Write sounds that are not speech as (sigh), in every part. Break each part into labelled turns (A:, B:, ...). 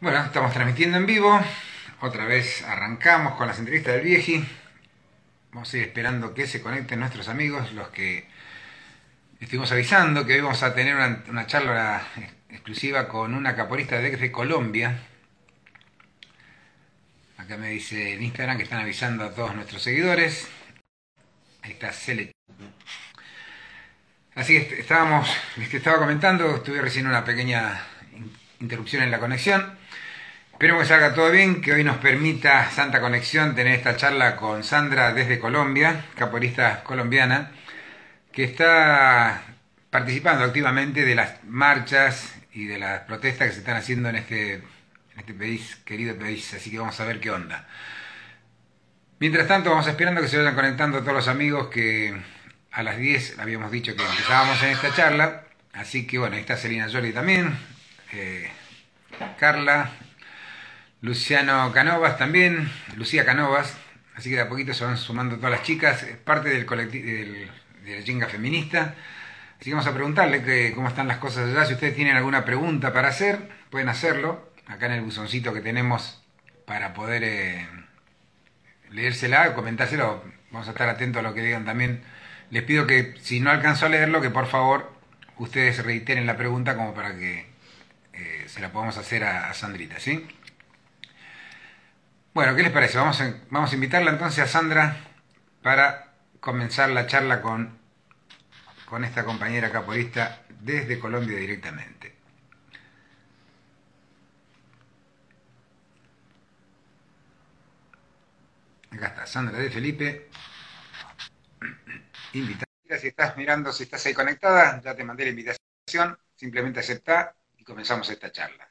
A: Bueno, estamos transmitiendo en vivo. Otra vez arrancamos con las entrevistas del Vieji. Vamos a ir esperando que se conecten nuestros amigos, los que estuvimos avisando que hoy vamos a tener una, charla exclusiva con una caporista de Colombia. Acá me dice en Instagram que están avisando a todos nuestros seguidores. Ahí está Cele. Así que estábamos, les estaba comentando, estuve recién una pequeña interrupción en la conexión. Esperemos que salga todo bien, que hoy nos permita Santa Conexión tener esta charla con Sandra desde Colombia, caporista colombiana, que está participando activamente de las marchas y de las protestas que se están haciendo en este, en este país, querido país, así que vamos a ver qué onda. Mientras tanto, vamos esperando que se vayan conectando todos los amigos que a las 10 habíamos dicho que empezábamos en esta charla, así que bueno, ahí está Selina Jordi también, eh, Carla, Luciano Canovas también, Lucía Canovas, así que de a poquito se van sumando todas las chicas, es parte del colectivo del, de la feminista. Así que vamos a preguntarle que, cómo están las cosas allá. Si ustedes tienen alguna pregunta para hacer, pueden hacerlo acá en el buzoncito que tenemos para poder eh, leérsela, comentárselo. Vamos a estar atentos a lo que digan también. Les pido que si no alcanzo a leerlo, que por favor ustedes reiteren la pregunta como para que eh, se la podamos hacer a, a Sandrita, ¿sí? Bueno, ¿qué les parece? Vamos a, vamos a invitarla entonces a Sandra para comenzar la charla con, con esta compañera caporista desde Colombia directamente. Acá está, Sandra de Felipe. Invitada. Si estás mirando, si estás ahí conectada, ya te mandé la invitación. Simplemente acepta y comenzamos esta charla.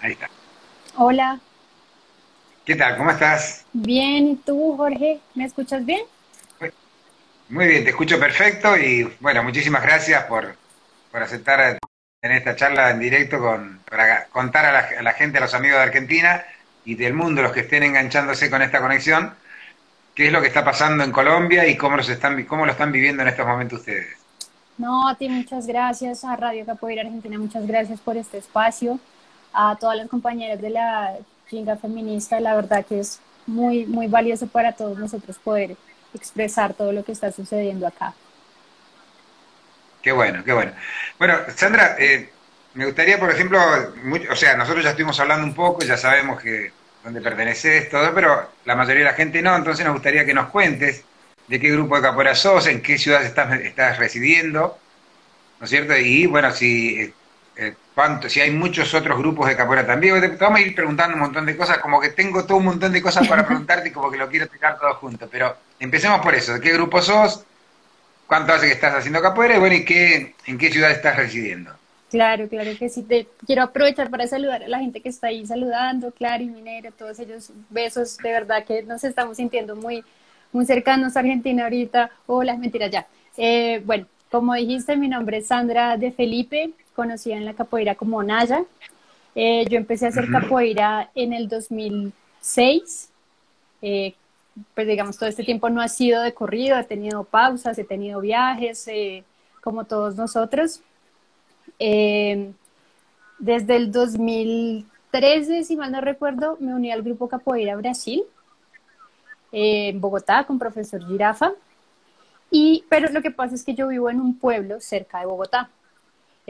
A: Ahí está.
B: Hola.
A: ¿Qué tal? ¿Cómo estás?
B: Bien, ¿y tú, Jorge? ¿Me escuchas bien?
A: Muy bien, te escucho perfecto y bueno, muchísimas gracias por, aceptar en esta charla en directo con, para contar a la, a la, gente, a los amigos de Argentina y del mundo, los que estén enganchándose con esta conexión, qué es lo que está pasando en Colombia y cómo, los están, cómo lo están viviendo en estos momentos ustedes.
B: No, a ti muchas gracias, a Radio Capoeira Argentina, muchas gracias por este espacio a todas las compañeras de la chinga feminista, la verdad que es muy, muy valioso para todos nosotros poder expresar todo lo que está sucediendo acá.
A: Qué bueno, qué bueno. Bueno, Sandra, eh, me gustaría, por ejemplo, o sea, nosotros ya estuvimos hablando un poco, ya sabemos que dónde perteneces, todo, pero la mayoría de la gente no, entonces nos gustaría que nos cuentes de qué grupo de capoeira sos, en qué ciudad estás, estás residiendo, ¿no es cierto? Y bueno, si eh, si hay muchos otros grupos de capoeira también. Te, vamos a ir preguntando un montón de cosas, como que tengo todo un montón de cosas para (laughs) preguntarte y como que lo quiero explicar todo junto. Pero empecemos por eso. ¿De qué grupo sos? ¿Cuánto hace que estás haciendo capoeira? Y bueno, ¿y qué, en qué ciudad estás residiendo?
B: Claro, claro que sí. Te quiero aprovechar para saludar a la gente que está ahí saludando, Clary, Minero, todos ellos. Besos, de verdad que nos estamos sintiendo muy, muy cercanos a Argentina ahorita. Hola, mentiras ya. Eh, bueno, como dijiste, mi nombre es Sandra de Felipe, conocida en la capoeira como Naya. Eh, yo empecé a hacer capoeira en el 2006. Eh, pues digamos, todo este tiempo no ha sido de corrido, he tenido pausas, he tenido viajes, eh, como todos nosotros. desde el 2013, si mal no recuerdo, me uní al grupo Capoeira Brasil, en Bogotá, con profesor Girafa. Y, pero lo que pasa es que yo vivo en un pueblo cerca de Bogotá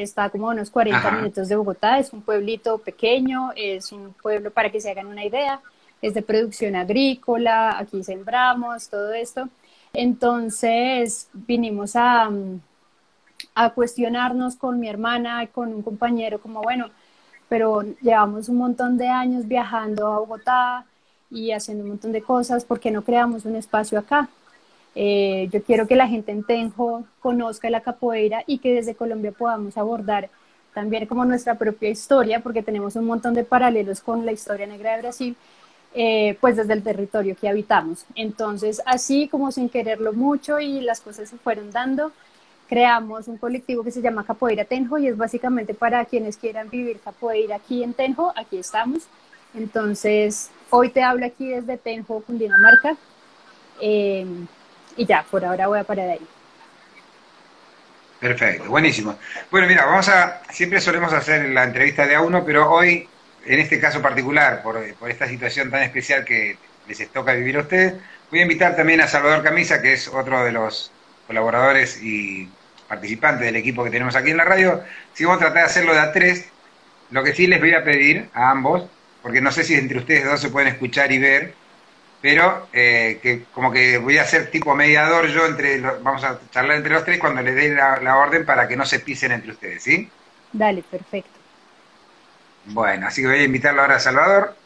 B: está como a unos 40 minutos de Bogotá, es un pueblito pequeño, es un pueblo para que se hagan una idea, es de producción agrícola, aquí sembramos, todo esto. Entonces vinimos a, a cuestionarnos con mi hermana y con un compañero como, bueno, pero llevamos un montón de años viajando a Bogotá y haciendo un montón de cosas, ¿por qué no creamos un espacio acá? Eh, yo quiero que la gente en Tenjo conozca la capoeira y que desde Colombia podamos abordar también como nuestra propia historia, porque tenemos un montón de paralelos con la historia negra de Brasil, eh, pues desde el territorio que habitamos. Entonces, así como sin quererlo mucho y las cosas se fueron dando, creamos un colectivo que se llama Capoeira Tenjo y es básicamente para quienes quieran vivir capoeira aquí en Tenjo, aquí estamos. Entonces, hoy te hablo aquí desde Tenjo, Cundinamarca. Eh, y ya, por ahora voy a parar ahí.
A: Perfecto, buenísimo. Bueno, mira, vamos a, siempre solemos hacer la entrevista de a uno, pero hoy, en este caso particular, por, por esta situación tan especial que les toca vivir a ustedes, voy a invitar también a Salvador Camisa, que es otro de los colaboradores y participantes del equipo que tenemos aquí en la radio. Si vamos a tratar de hacerlo de a tres, lo que sí les voy a pedir a ambos, porque no sé si entre ustedes dos se pueden escuchar y ver, pero eh, que como que voy a ser tipo mediador yo entre, vamos a charlar entre los tres cuando les dé la, orden para que no se pisen entre ustedes, ¿sí?
B: Dale, perfecto.
A: Bueno, así que voy a invitarlo ahora a Salvador.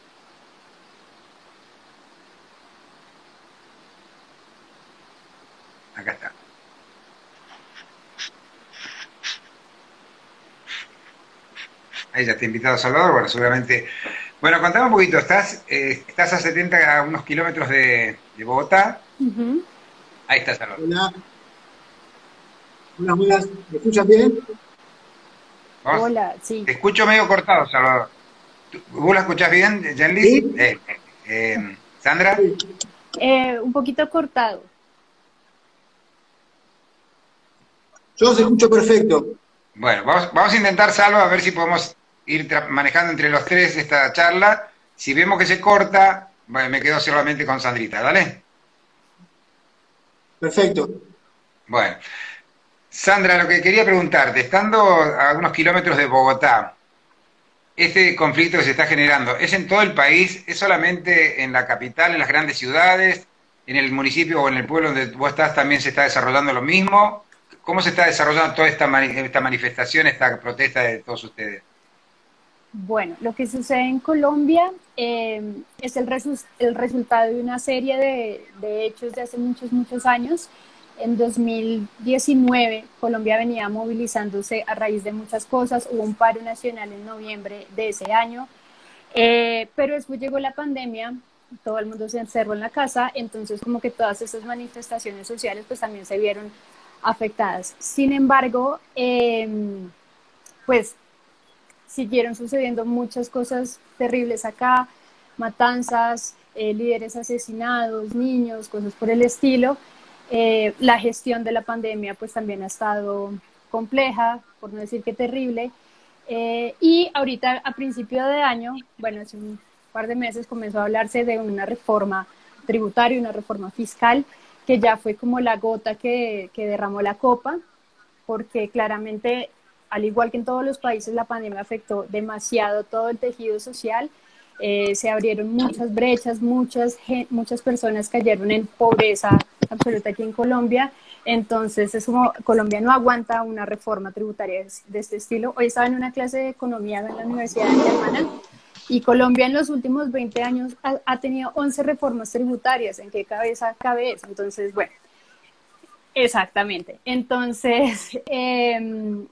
A: Acá está. Ahí ya te he invitado Salvador, bueno, seguramente bueno, contame un poquito, estás, eh, estás a 70, a unos kilómetros de, Bogotá. Ahí está, Salvador.
C: Hola. Hola, buenas. ¿Me escuchas bien?
B: Hola, sí.
A: Te escucho medio cortado, Salvador. ¿Vos la escuchás bien, Jenly? ¿Sí? Eh, eh, ¿Sandra?
B: un poquito cortado.
C: Yo se escucho perfecto.
A: Bueno, vamos, vamos a intentar, Salvo, a ver si podemos ir manejando entre los tres esta charla. Si vemos que se corta, bueno, me quedo solamente con Sandrita, ¿dale?
C: Perfecto.
A: Bueno, Sandra, lo que quería preguntarte, estando a unos kilómetros de Bogotá, este conflicto que se está generando, ¿es en todo el país? ¿Es solamente en la capital, en las grandes ciudades? ¿En el municipio o en el pueblo donde vos estás también se está desarrollando lo mismo? ¿Cómo se está desarrollando toda esta, esta manifestación, esta protesta de todos ustedes?
B: Bueno, lo que sucede en Colombia eh, es el, el, resultado de una serie de, hechos de hace muchos, muchos años. En 2019, Colombia venía movilizándose a raíz de muchas cosas. Hubo un paro nacional en noviembre de ese año, eh, pero después llegó la pandemia, todo el mundo se encerró en la casa, entonces como que todas esas manifestaciones sociales pues también se vieron afectadas. Sin embargo, eh, pues siguieron sucediendo muchas cosas terribles acá, matanzas, eh, líderes asesinados, niños, cosas por el estilo. Eh, la gestión de la pandemia pues también ha estado compleja, por no decir que terrible. Eh, y ahorita a principio de año, bueno, hace un par de meses comenzó a hablarse de una reforma tributaria, una reforma fiscal, que ya fue como la gota que, que derramó la copa, porque claramente al igual que en todos los países, la pandemia afectó demasiado todo el tejido social. Eh, se abrieron muchas brechas, muchas, muchas personas cayeron en pobreza absoluta aquí en Colombia. Entonces, es como Colombia no aguanta una reforma tributaria de este estilo. Hoy estaba en una clase de economía en la Universidad de Germana y Colombia en los últimos 20 años ha, tenido 11 reformas tributarias. ¿En qué cabeza cabe eso? Entonces, bueno, exactamente. Entonces, (laughs) eh,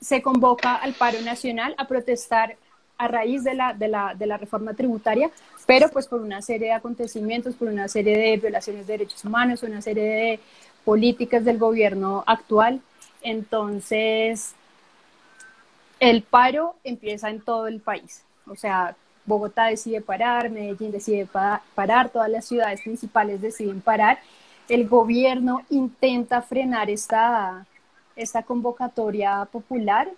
B: se convoca al paro nacional a protestar a raíz de la, de la, de la reforma tributaria, pero pues por una serie de acontecimientos, por una serie de violaciones de derechos humanos, una serie de políticas del gobierno actual. Entonces, el paro empieza en todo el país. O sea, Bogotá decide parar, Medellín decide parar, todas las ciudades principales deciden parar. El gobierno intenta frenar esta, esta convocatoria popular,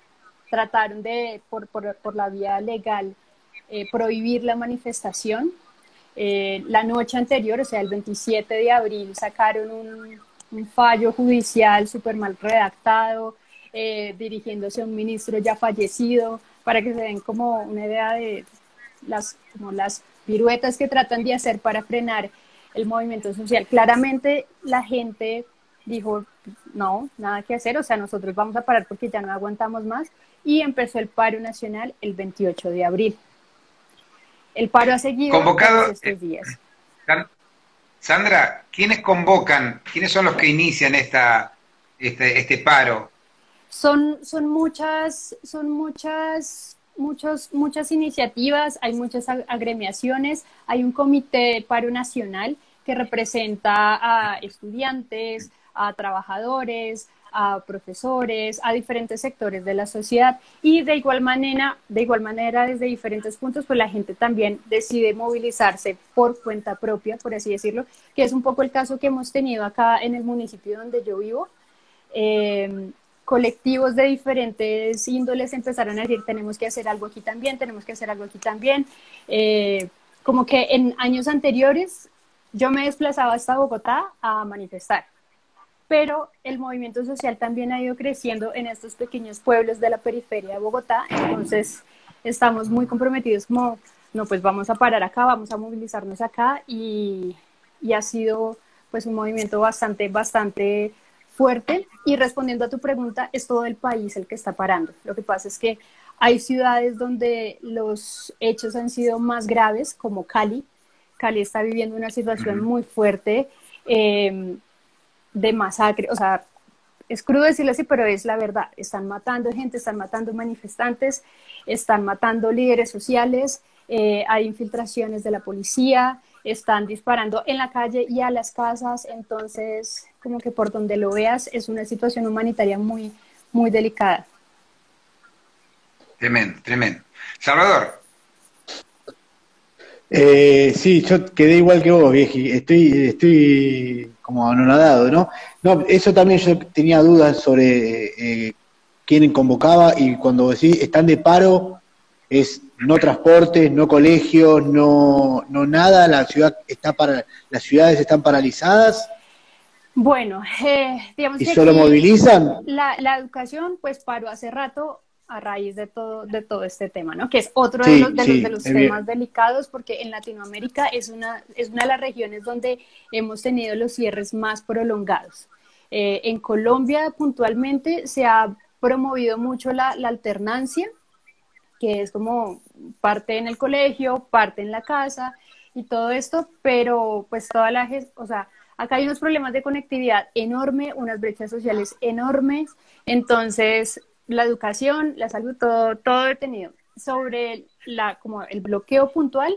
B: trataron de, por, por, la vía legal, eh, prohibir la manifestación. Eh, la noche anterior, o sea, el 27 de abril, sacaron un, un fallo judicial súper mal redactado, eh, dirigiéndose a un ministro ya fallecido, para que se den como una idea de las, como las piruetas que tratan de hacer para frenar el movimiento social. Claramente la gente dijo, no, nada que hacer, o sea, nosotros vamos a parar porque ya no aguantamos más y empezó el paro nacional el 28 de abril. El paro ha seguido
A: Convocado, estos eh, días. Sandra, ¿quiénes convocan? ¿Quiénes son los que inician esta, este, este paro?
B: Son, son muchas, son muchas, muchos, muchas iniciativas, hay muchas agremiaciones, hay un comité de paro nacional que representa a estudiantes, a trabajadores, a profesores, a diferentes sectores de la sociedad y de igual manera, de igual manera desde diferentes puntos, pues la gente también decide movilizarse por cuenta propia, por así decirlo, que es un poco el caso que hemos tenido acá en el municipio donde yo vivo. Eh, colectivos de diferentes índoles empezaron a decir, tenemos que hacer algo aquí también, tenemos que hacer algo aquí también. Eh, como que en años anteriores yo me desplazaba hasta Bogotá a manifestar, pero el movimiento social también ha ido creciendo en estos pequeños pueblos de la periferia de Bogotá, entonces estamos muy comprometidos como, no, pues vamos a parar acá, vamos a movilizarnos acá y, y ha sido pues un movimiento bastante, bastante fuerte. Y respondiendo a tu pregunta, es todo el país el que está parando. Lo que pasa es que hay ciudades donde los hechos han sido más graves, como Cali. Cali está viviendo una situación muy fuerte em, de masacre. O sea, es crudo decirlo así, pero es la verdad. Están matando gente, están matando manifestantes, están matando líderes sociales, eh, hay infiltraciones de la policía, están disparando en la calle y a las casas, entonces como que por donde lo veas es una situación humanitaria muy, muy delicada.
A: Tremendo, tremendo. Salvador.
D: Eh, sí, yo quedé igual que vos, vieji. Estoy, estoy como anonadado, ¿no? No, eso también yo tenía dudas sobre eh, quién convocaba y cuando decís están de paro, es no transportes, no colegios, no, no nada, la ciudad está para, las ciudades están paralizadas.
B: Bueno, eh, digamos
D: ¿Y solo movilizan?
B: La, la, educación pues paró hace rato a raíz de todo, de todo este tema, ¿no? Que es otro de los, de los, temas delicados porque en Latinoamérica es una, es una de las regiones donde hemos tenido los cierres más prolongados. Eh, en Colombia puntualmente se ha promovido mucho la, la alternancia, que es como parte en el colegio, parte en la casa y todo esto, pero pues toda la, o sea, acá hay unos problemas de conectividad enorme, unas brechas sociales enormes, entonces la educación, la salud, todo, todo detenido. Sobre la, como el bloqueo puntual,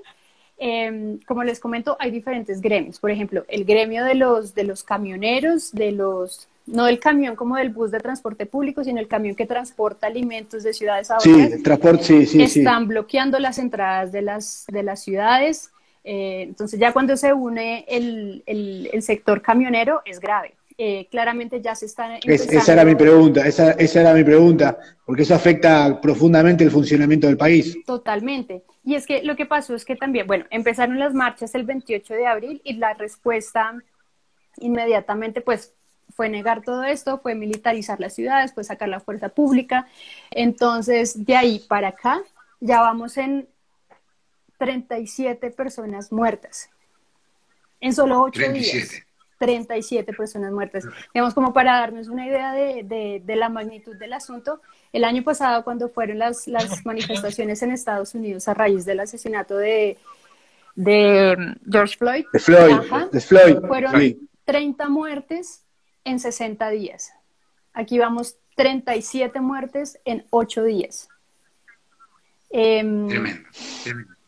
B: em, como les comento, hay diferentes gremios. Por ejemplo, el gremio de los, de los camioneros, de los no el camión como del bus de transporte público, sino el camión que transporta alimentos de ciudades a otras.
D: Sí, transporte, sí, sí.
B: Están bloqueando las entradas de las, de las ciudades. Eh, entonces ya cuando se une el, el, sector camionero es grave. Eh, claramente ya se están...
D: esa era mi pregunta, esa, esa era mi pregunta, porque eso afecta profundamente el funcionamiento del país.
B: Totalmente. Y es que lo que pasó es que también, bueno, empezaron las marchas el 28 de abril y la respuesta inmediatamente pues fue negar todo esto, fue militarizar las ciudades, fue sacar la fuerza pública. Entonces, de ahí para acá, ya vamos en 37 personas muertas. En solo 8 días. 37 personas muertas. Digamos, como para darnos una idea de, la magnitud del asunto, el año pasado, cuando fueron las, (laughs) manifestaciones en Estados Unidos a raíz del asesinato de, de George Floyd,
D: de Floyd, de Floyd
B: fueron 30 muertes en 60 días. Aquí vamos 37 muertes en 8 días. Tremendo,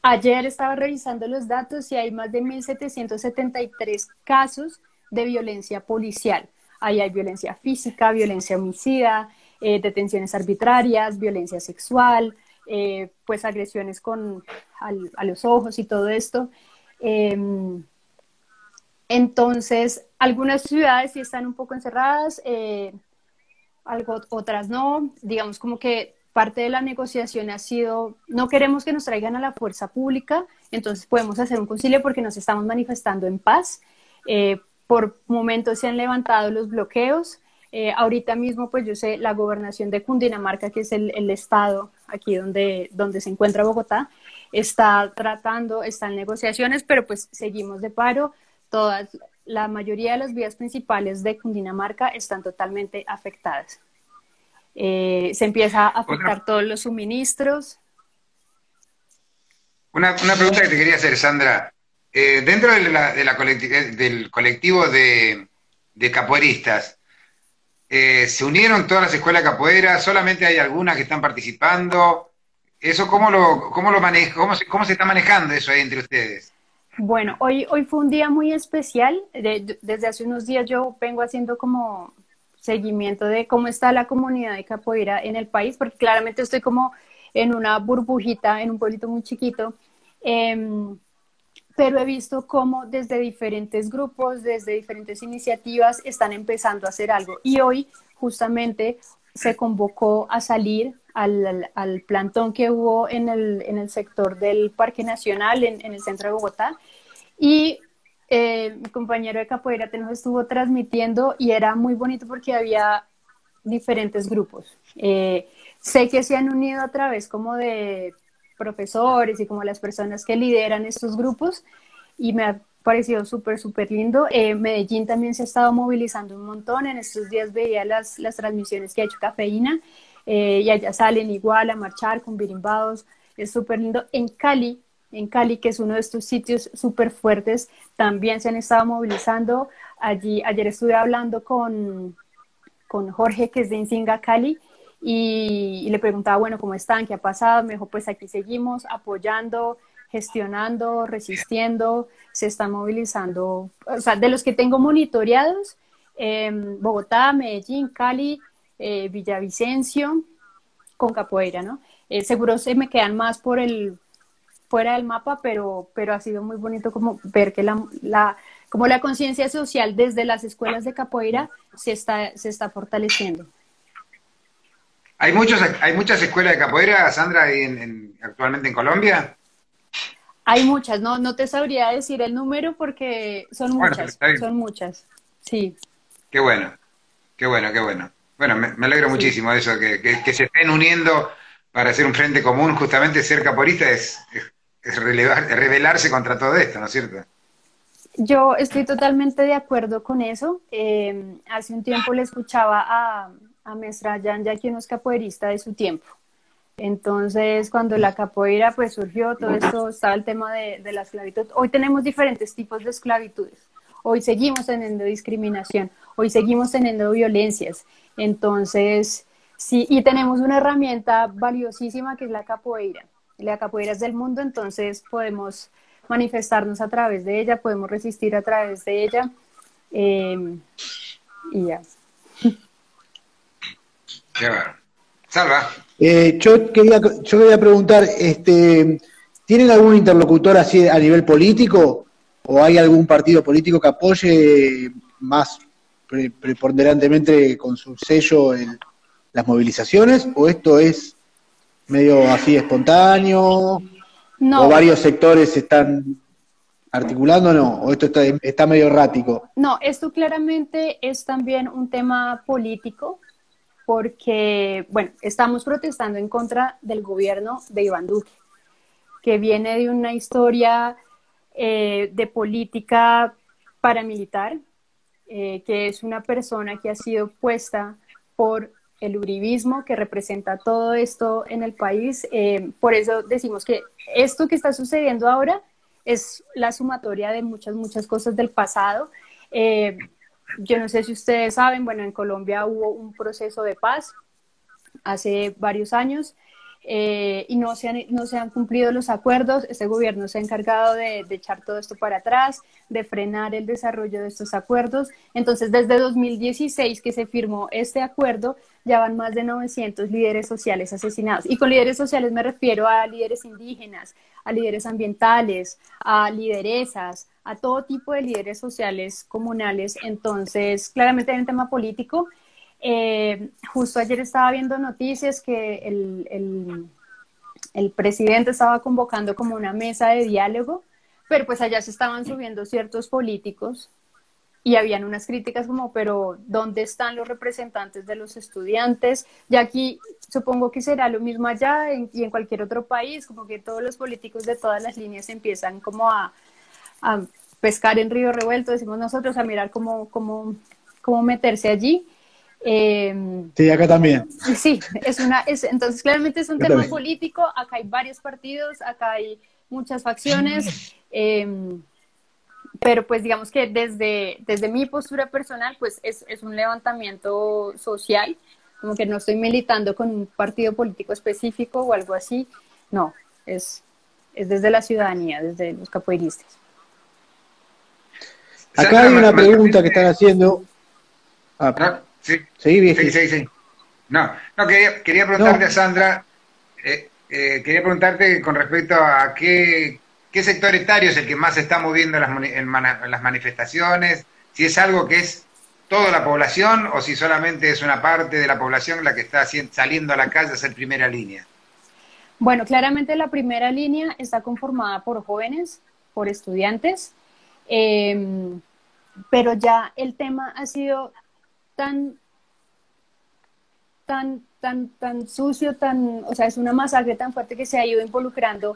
B: Ayer estaba revisando los datos y hay más de 1.773 casos de violencia policial. Ahí hay violencia física, violencia homicida, eh, detenciones arbitrarias, violencia sexual, eh, pues agresiones con, a los ojos y todo esto. Em, entonces, algunas ciudades sí están un poco encerradas, eh, algo, otras no. Digamos como que parte de la negociación ha sido, no queremos que nos traigan a la fuerza pública, entonces podemos hacer un concilio porque nos estamos manifestando en paz. Por momentos se han levantado los bloqueos. Eh, ahorita mismo, pues yo sé, la gobernación de Cundinamarca, que es el, el, estado aquí donde, donde se encuentra Bogotá, está tratando, están negociaciones, pero pues seguimos de paro todas, la mayoría de las vías principales de Cundinamarca están totalmente afectadas. Eh, se empieza a afectar todos los suministros.
A: Una, pregunta que te quería hacer, Sandra. Eh, dentro de la, del colectivo de, capoeiristas, eh, ¿se unieron todas las escuelas de capoeira? ¿Solamente hay algunas que están participando? ¿Eso cómo lo, cómo lo maneja, cómo cómo se está manejando eso ahí entre ustedes?
B: Bueno, hoy, hoy fue un día muy especial. desde hace unos días yo vengo haciendo como seguimiento de cómo está la comunidad de capoeira en el país, porque claramente estoy como en una burbujita, en un pueblito muy chiquito. Em, pero he visto cómo desde diferentes grupos, desde diferentes iniciativas, están empezando a hacer algo. Y hoy, justamente, se convocó a salir al, al, plantón que hubo en el, en el, sector del Parque Nacional, en, en el centro de Bogotá, y eh, mi compañero de capoeira nos estuvo transmitiendo y era muy bonito porque había diferentes grupos. Eh, sé que se han unido a través como de profesores y como las personas que lideran estos grupos y me ha parecido súper, súper lindo. Eh, Medellín también se ha estado movilizando un montón. En estos días veía las, las transmisiones que ha hecho Cafeína eh, y allá salen igual a marchar con birimbados. Es súper lindo. En Cali, en Cali, que es uno de estos sitios súper fuertes, también se han estado movilizando. Allí, ayer estuve hablando con, con Jorge, que es de Insinga, Cali, y, le preguntaba, bueno, ¿cómo están? ¿Qué ha pasado? Me dijo, pues aquí seguimos apoyando, gestionando, resistiendo, se están movilizando, o sea, de los que tengo monitoreados, em, Bogotá, Medellín, Cali, eh, Villavicencio, con capoeira, ¿no? Eh, seguro se me quedan más por el fuera del mapa, pero, pero ha sido muy bonito como ver que la, la como la conciencia social desde las escuelas de capoeira se está, se está fortaleciendo.
A: ¿Hay, muchos, ¿Hay muchas escuelas de capoeira, Sandra, actualmente en Colombia?
B: Hay muchas, no, no te sabría decir el número porque son muchas, son muchas, sí.
A: Qué bueno, qué bueno, qué bueno. Bueno, me, alegro muchísimo de eso, que, que, se estén uniendo para hacer un frente común, justamente ser caporista es, es, rebelarse contra todo esto, ¿no es cierto?
B: Yo estoy totalmente de acuerdo con eso. Eh, hace un tiempo le escuchaba a, a Mestra ya que uno es capoeirista de su tiempo. Entonces, cuando la capoeira pues surgió, todo esto estaba el tema de, de la esclavitud. Hoy tenemos diferentes tipos de esclavitudes. Hoy seguimos teniendo discriminación, hoy seguimos teniendo violencias. Entonces, sí, y tenemos una herramienta valiosísima que es la capoeira. La capoeira es del mundo, entonces podemos manifestarnos a través de ella, podemos resistir a través de ella. Eh, y ya.
A: Salva.
D: Eh, yo, quería, yo quería preguntar, este, ¿tienen algún interlocutor así a nivel político? ¿O hay algún partido político que apoye más preponderantemente con su sello en las movilizaciones? ¿O esto es medio así espontáneo? ¿O varios sectores están articulando no? ¿O esto está, está medio errático?
B: No, esto claramente es también un tema político porque, bueno, estamos protestando en contra del gobierno de Iván Duque, que viene de una historia eh, de política paramilitar, eh, que es una persona que ha sido puesta por el uribismo que representa todo esto en el país. Eh, por eso decimos que esto que está sucediendo ahora es la sumatoria de muchas, muchas cosas del pasado. Yo no sé si ustedes saben, bueno, en Colombia hubo un proceso de paz hace varios años eh, y no se, han, no se han cumplido los acuerdos. Este gobierno se ha encargado de, echar todo esto para atrás, de frenar el desarrollo de estos acuerdos. Entonces, desde 2016 que se firmó este acuerdo, ya van más de 900 líderes sociales asesinados. Y con líderes sociales me refiero a líderes indígenas, a líderes ambientales, a lideresas, a todo tipo de líderes sociales comunales. Entonces, claramente hay un tema político eh, justo ayer estaba viendo noticias que el, el, presidente estaba convocando como una mesa de diálogo, pero pues allá se estaban subiendo ciertos políticos y habían unas críticas como, pero ¿dónde están los representantes de los estudiantes? Y aquí supongo que será lo mismo allá y en cualquier otro país, como que todos los políticos de todas las líneas empiezan como a, a pescar en río revuelto, decimos nosotros, a mirar cómo, cómo, cómo meterse allí.
D: Em, sí, acá también.
B: Sí, es una, es, entonces claramente es un tema político, acá hay varios partidos, acá hay muchas facciones, (clears throat) em, pero pues digamos que desde, desde mi postura personal, pues es, es un levantamiento social, como que no estoy militando con un partido político específico o algo así, no, es, es desde la ciudadanía, desde los capoeiristas.
D: Acá hay una pregunta que están haciendo.
A: Ah, Sí, sí, sí, sí. No, no quería, quería preguntarte a Sandra, eh, eh, quería preguntarte con respecto a qué, qué sector etario es el que más está moviendo en las manifestaciones, si es algo que es toda la población o si solamente es una parte de la población la que está saliendo a la calle a ser primera línea.
B: Bueno, claramente la primera línea está conformada por jóvenes, por estudiantes, em, pero ya el tema ha sido tan, tan, tan, tan sucio, tan, o sea, es una masacre tan fuerte que se ha ido involucrando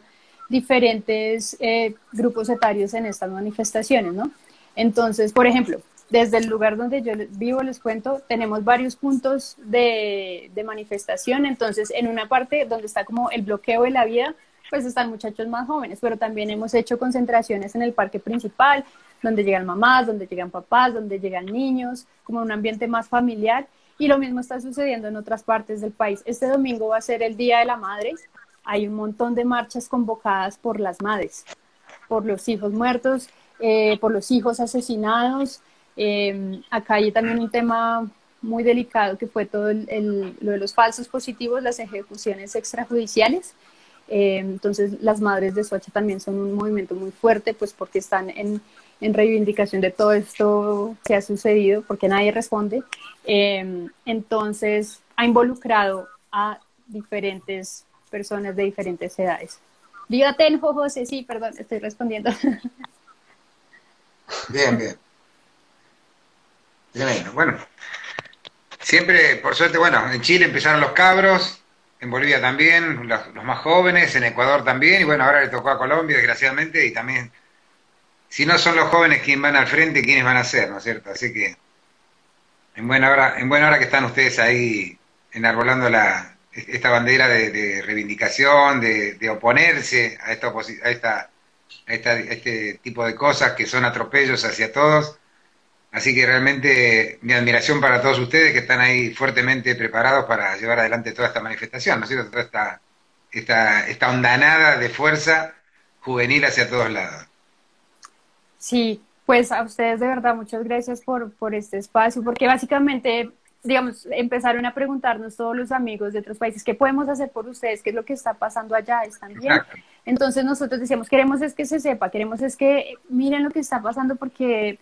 B: diferentes eh, grupos etarios en estas manifestaciones, ¿no? Entonces, por ejemplo, desde el lugar donde yo vivo, les cuento, tenemos varios puntos de, de, manifestación. Entonces, en una parte donde está como el bloqueo de la vida, pues están muchachos más jóvenes, pero también hemos hecho concentraciones en el parque principal, donde llegan mamás, donde llegan papás, donde llegan niños, como un ambiente más familiar. Y lo mismo está sucediendo en otras partes del país. Este domingo va a ser el Día de la Madre. Hay un montón de marchas convocadas por las madres, por los hijos muertos, eh, por los hijos asesinados, eh, acá hay también un tema muy delicado que fue todo el, lo de los falsos positivos, las ejecuciones extrajudiciales. Eh, entonces, las madres de Soacha también son un movimiento muy fuerte, pues porque están en, en reivindicación de todo esto que ha sucedido, porque nadie responde. Eh, entonces, ha involucrado a diferentes personas de diferentes edades. Dígate, José, sí, perdón, estoy respondiendo. (laughs)
A: Bien, bien. Bueno, siempre, por suerte, bueno, en Chile empezaron los cabros, en Bolivia también, los, más jóvenes, en Ecuador también, y bueno, ahora le tocó a Colombia, desgraciadamente, y también, si no son los jóvenes quienes van al frente, ¿quiénes van a ser, no es cierto? Así que, en buena hora, en buena hora que están ustedes ahí enarbolando la, esta bandera de, reivindicación, de, oponerse a esta, a esta, a esta, este tipo de cosas que son atropellos hacia todos Así que realmente mi admiración para todos ustedes que están ahí fuertemente preparados para llevar adelante toda esta manifestación, ¿no es cierto? Toda esta, esta, esta ondanada de fuerza juvenil hacia todos lados.
B: Sí, pues a ustedes de verdad muchas gracias por, por este espacio, porque básicamente, digamos, empezaron a preguntarnos todos los amigos de otros países, ¿qué podemos hacer por ustedes? ¿Qué es lo que está pasando allá? ¿Están bien? Entonces nosotros decíamos, queremos es que se sepa, queremos es que miren lo que está pasando porque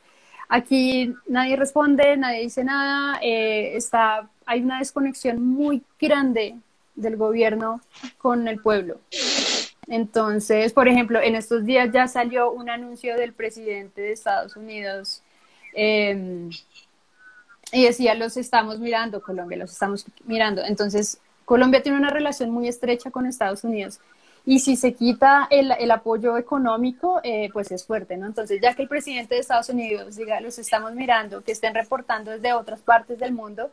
B: Aquí nadie responde, nadie dice nada, eh, está, hay una desconexión muy grande del gobierno con el pueblo. Entonces, por ejemplo, en estos días ya salió un anuncio del presidente de Estados Unidos em, y decía, los estamos mirando, Colombia, los estamos mirando. Entonces, Colombia tiene una relación muy estrecha con Estados Unidos y si se quita el, el apoyo económico, eh, pues es fuerte, ¿no? Entonces, ya que el presidente de Estados Unidos diga, los estamos mirando, que estén reportando desde otras partes del mundo,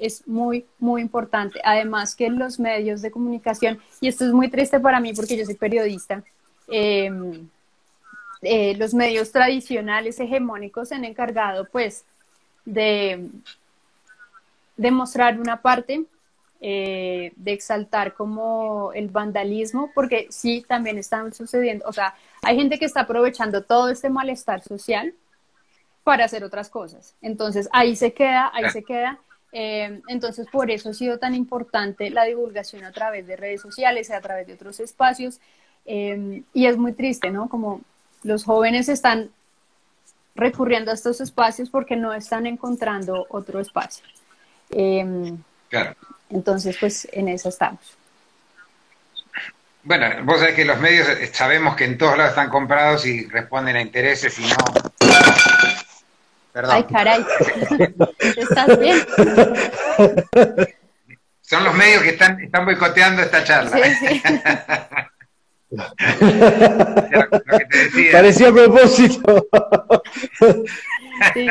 B: es muy, muy importante. Además que los medios de comunicación, y esto es muy triste para mí porque yo soy periodista, em, eh, los medios tradicionales hegemónicos se han encargado pues de, de mostrar una parte eh, de exaltar como el vandalismo, porque sí, también están sucediendo, o sea, hay gente que está aprovechando todo este malestar social para hacer otras cosas. Entonces, ahí se queda, ahí se queda. Eh, entonces, por eso ha sido tan importante la divulgación a través de redes sociales, a través de otros espacios. Eh, y es muy triste, ¿no? Como los jóvenes están recurriendo a estos espacios porque no están encontrando otro espacio. claro. Entonces, pues en eso estamos.
A: Bueno, vos sabés que los medios eh, sabemos que en todos lados están comprados y responden a intereses y no.
B: Perdón. Ay, caray. (laughs) ¿Estás bien?
A: Son los medios que están, están boicoteando esta charla. Sí, sí. (laughs)
D: Parecía a propósito.
A: Sí.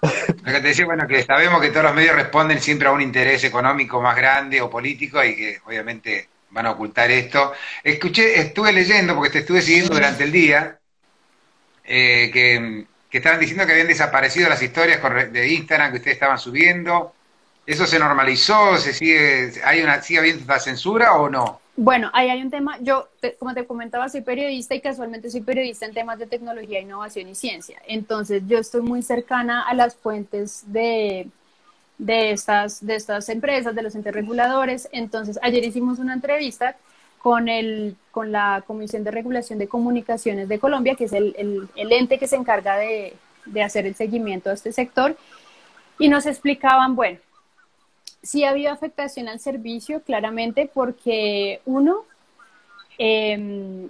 A: Lo que te decía, bueno, que sabemos que todos los medios responden siempre a un interés económico más grande o político y que obviamente van a ocultar esto. Escuché, estuve leyendo, porque te estuve siguiendo durante el día, eh, que, estaban diciendo que habían desaparecido las historias de Instagram que ustedes estaban subiendo. ¿Eso se normalizó? ¿Se sigue, hay una, ¿Sigue habiendo esta censura o no?
B: Bueno, ahí hay un tema, yo, como te comentaba, soy periodista y casualmente soy periodista en temas de tecnología, innovación y ciencia. Entonces, yo estoy muy cercana a las fuentes de, de, estas, de estas empresas, de los entes reguladores. Entonces, ayer hicimos una entrevista con, el, con la Comisión de Regulación de Comunicaciones de Colombia, que es el, el, ente que se encarga de, de hacer el seguimiento a este sector y nos explicaban, bueno, sí había afectación al servicio, claramente, porque uno, em,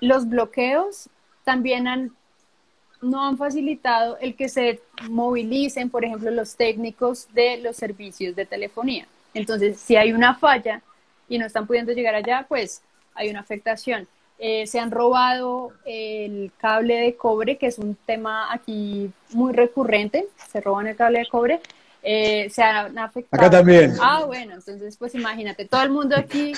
B: los bloqueos también han, no han facilitado el que se movilicen, por ejemplo, los técnicos de los servicios de telefonía. Entonces, si hay una falla y no están pudiendo llegar allá, pues hay una afectación. Eh, se han robado el cable de cobre, que es un tema aquí muy recurrente, se roban el cable de cobre, eh, se han afectado.
D: Acá también.
B: Ah, bueno, entonces pues imagínate, todo el mundo aquí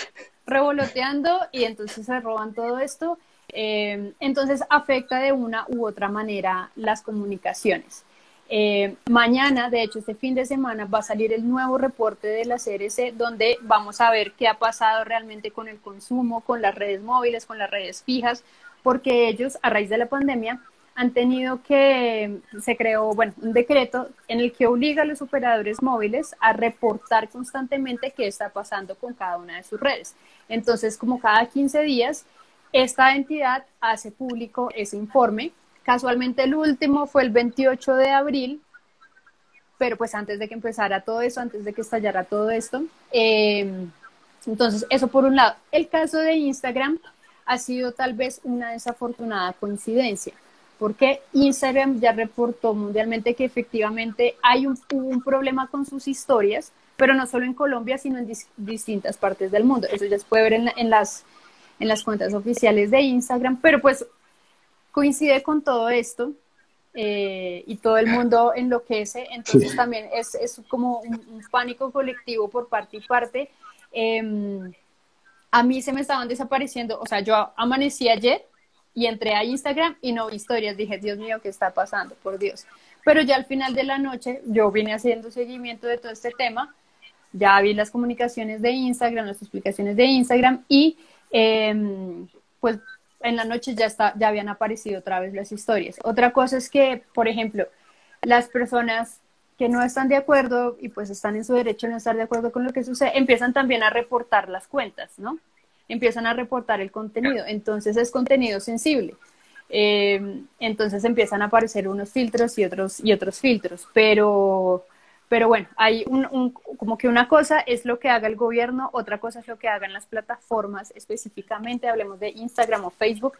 B: revoloteando y entonces se roban todo esto, eh, entonces afecta de una u otra manera las comunicaciones. Eh, mañana, de hecho, este fin de semana va a salir el nuevo reporte de la CRC donde vamos a ver qué ha pasado realmente con el consumo, con las redes móviles, con las redes fijas, porque ellos, a raíz de la pandemia, han tenido que, se creó, bueno, un decreto en el que obliga a los operadores móviles a reportar constantemente qué está pasando con cada una de sus redes. Entonces, como cada 15 días, esta entidad hace público ese informe Casualmente el último fue el 28 de abril, pero pues antes de que empezara todo eso, antes de que estallara todo esto. Em, entonces, eso por un lado. El caso de Instagram ha sido tal vez una desafortunada coincidencia, porque Instagram ya reportó mundialmente que efectivamente hay un, un problema con sus historias, pero no solo en Colombia, sino en distintas partes del mundo. Eso ya se puede ver en, en, las, en las cuentas oficiales de Instagram, pero pues coincide con todo esto eh, y todo el mundo enloquece, entonces también es, es como un, pánico colectivo por parte y parte. Em, a mí se me estaban desapareciendo, o sea, yo amanecí ayer y entré a Instagram y no vi historias, dije, Dios mío, ¿qué está pasando? Por Dios. Pero ya al final de la noche yo vine haciendo seguimiento de todo este tema, ya vi las comunicaciones de Instagram, las explicaciones de Instagram y em, pues en la noche ya, está, ya habían aparecido otra vez las historias. Otra cosa es que, por ejemplo, las personas que no están de acuerdo y pues están en su derecho de no estar de acuerdo con lo que sucede, empiezan también a reportar las cuentas, ¿no? Empiezan a reportar el contenido, entonces es contenido sensible. Eh, entonces empiezan a aparecer unos filtros y otros, y otros filtros, pero pero bueno, hay un, como que una cosa es lo que haga el gobierno, otra cosa es lo que hagan las plataformas, específicamente hablemos de Instagram o Facebook.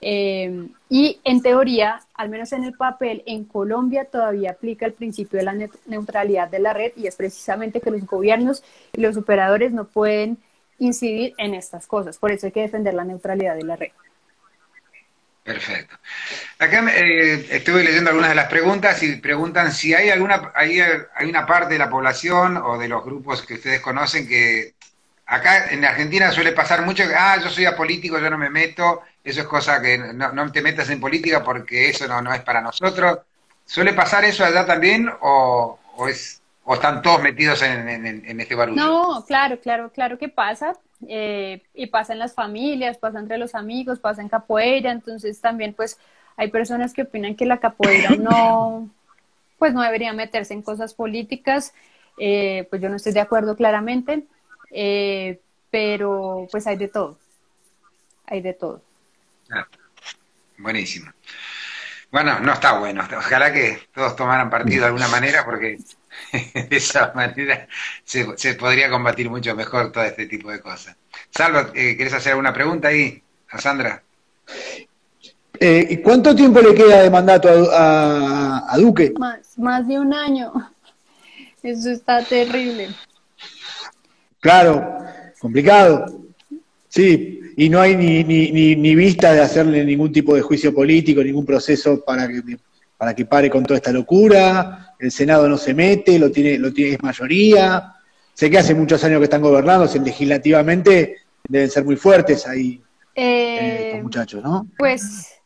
B: Eh, y en teoría, al menos en el papel, en Colombia todavía aplica el principio de la neutralidad de la red y es precisamente que los gobiernos y los operadores no pueden incidir en estas cosas. Por eso hay que defender la neutralidad de la red.
A: Perfecto. Acá eh, estuve leyendo algunas de las preguntas y preguntan si hay alguna hay, una parte de la población o de los grupos que ustedes conocen que acá en Argentina suele pasar mucho que, ah, yo soy apolítico, yo no me meto, eso es cosa que no, te metas en política porque eso no, es para nosotros. ¿Suele pasar eso allá también o es ¿O están todos metidos en, en, este barullo?
B: No, claro, claro, claro que pasa. Eh, y pasa en las familias, pasa entre los amigos, pasa en capoeira. Entonces también pues hay personas que opinan que la capoeira (coughs) no, pues no debería meterse en cosas políticas. Eh, pues yo no estoy de acuerdo claramente. Eh, pero pues hay de todo. Hay de todo.
A: Ah, buenísimo. Bueno, no está bueno. Ojalá que todos tomaran partido de alguna manera porque (laughs) de esa manera se, podría combatir mucho mejor todo este tipo de cosas. Salva, eh, ¿quieres hacer alguna pregunta ahí a Sandra?
D: Eh, ¿Cuánto tiempo le queda de mandato a, Duque?
B: Más, más de un año. Eso está terrible.
D: Claro, complicado. Sí, y no hay ni, ni, ni, vista de hacerle ningún tipo de juicio político, ningún proceso para que, para que pare con toda esta locura el Senado no se mete, lo tiene, lo tiene, es mayoría. Sé que hace muchos años que están gobernando, legislativamente deben ser muy fuertes ahí eh, eh muchachos, ¿no?
B: Pues,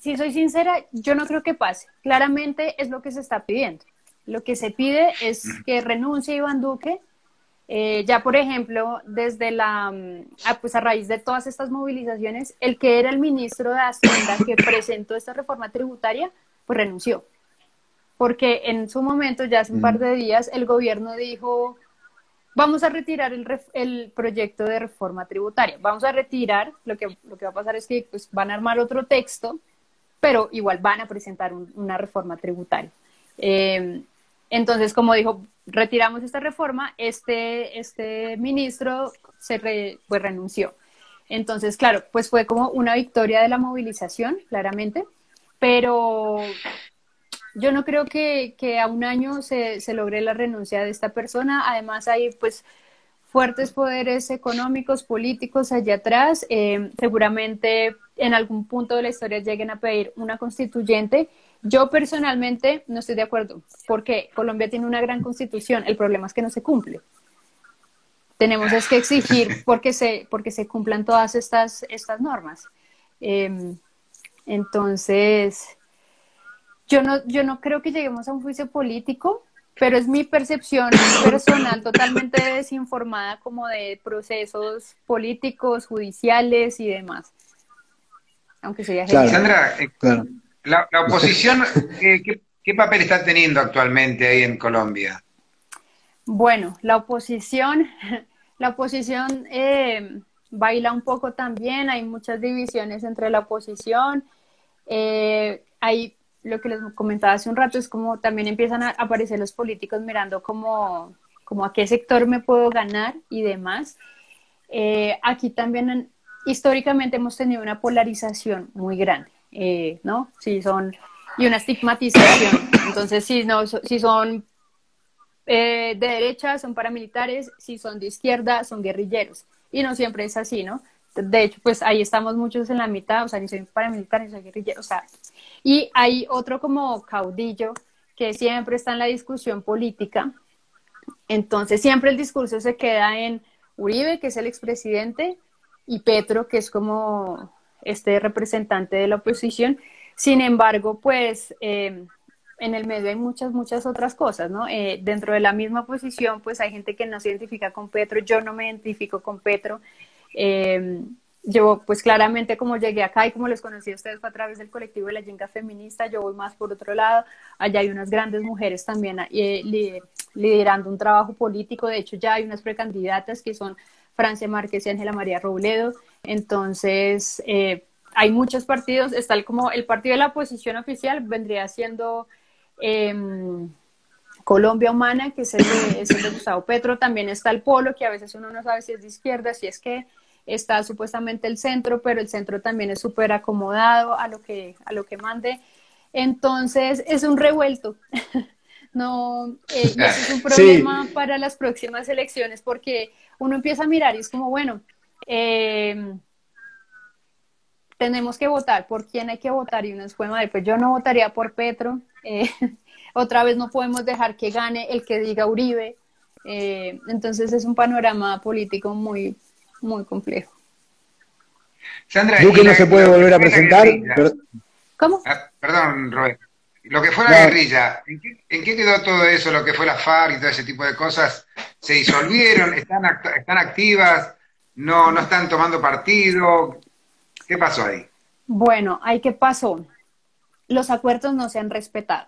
B: si soy sincera, yo no creo que pase. Claramente es lo que se está pidiendo. Lo que se pide es que renuncie Iván Duque. Eh, ya, por ejemplo, desde la, mm, pues a raíz de todas estas movilizaciones, el que era el ministro de Hacienda que presentó esta reforma tributaria, pues renunció porque en su momento, ya hace un par de días, el gobierno dijo, vamos a retirar el, el, proyecto de reforma tributaria, vamos a retirar, lo que, lo que va a pasar es que pues, van a armar otro texto pero igual van a presentar una reforma tributaria. Eh, entonces, como dijo, retiramos esta reforma, este, este ministro se pues, renunció. Entonces, claro, pues fue como una victoria de la movilización, claramente, pero yo no creo que, a un año se, se, logre la renuncia de esta persona. Además, hay pues fuertes poderes económicos, políticos allá atrás. Eh, seguramente en algún punto de la historia lleguen a pedir una constituyente. Yo personalmente no estoy de acuerdo, porque Colombia tiene una gran constitución. El problema es que no se cumple. Tenemos es que exigir (laughs) porque se, porque se cumplan todas estas, estas normas. Eh, entonces, yo no, yo no creo que lleguemos a un juicio político, pero es mi percepción personal (coughs) totalmente desinformada como de procesos políticos, judiciales y demás. Aunque sería
A: claro. Sandra, eh, la, oposición, (laughs) ¿qué, papel está teniendo actualmente ahí en Colombia?
B: Bueno, la oposición, (laughs) la oposición eh, baila un poco también, hay muchas divisiones entre la oposición, eh, hay lo que les comentaba hace un rato, es como también empiezan a aparecer los políticos mirando como, como a qué sector me puedo ganar y demás. Eh, aquí también históricamente hemos tenido una polarización muy grande, eh, ¿no? Sí, son, y una estigmatización. Entonces, si, no, si son eh, de derecha, son paramilitares, si son de izquierda, son guerrilleros. Y no siempre es así, ¿no? De hecho, pues ahí estamos muchos en la mitad, o sea, ni soy paramilitar, ni soy guerrillero, o sea, y hay otro como caudillo que siempre está en la discusión política. Entonces siempre el discurso se queda en Uribe, que es el expresidente, y Petro, que es como este representante de la oposición. Sin embargo, pues eh, en el medio hay muchas, muchas otras cosas, ¿no? Eh, dentro de la misma oposición, pues hay gente que no se identifica con Petro, yo no me identifico con Petro. Eh, yo, pues claramente como llegué acá y como les conocí a ustedes fue a través del colectivo de la Yenga Feminista, yo voy más por otro lado, allá hay unas grandes mujeres también eh, liderando un trabajo político, de hecho ya hay unas precandidatas que son Francia Márquez y Ángela María Robledo, entonces eh, hay muchos partidos, está el, como el partido de la oposición oficial vendría siendo em, Colombia Humana, que es el, de, es el de Gustavo Petro, también está el Polo, que a veces uno no sabe si es de izquierda, si es que está supuestamente el centro, pero el centro también es súper acomodado a lo que, a lo que mande. Entonces, es un revuelto. (laughs) no, eh, es un (laughs) problema para las próximas elecciones porque uno empieza a mirar y es como, bueno, em, tenemos que votar, ¿por quién hay que votar? Y uno es, bueno, pues yo no votaría por Petro, eh, (laughs) otra vez no podemos dejar que gane el que diga Uribe, eh, entonces es un panorama político muy, muy complejo.
D: Sandra, Duque no se puede volver a presentar.
B: ¿Cómo?
A: Ah, perdón, Roy. Lo que fue la guerrilla, ¿en qué, quedó todo eso? Lo que fue la FARC y todo ese tipo de cosas, ¿se disolvieron? (laughs) ¿Están, están activas? No, ¿No están tomando partido? ¿Qué pasó ahí?
B: Bueno, ahí qué pasó. Los acuerdos no se han respetado.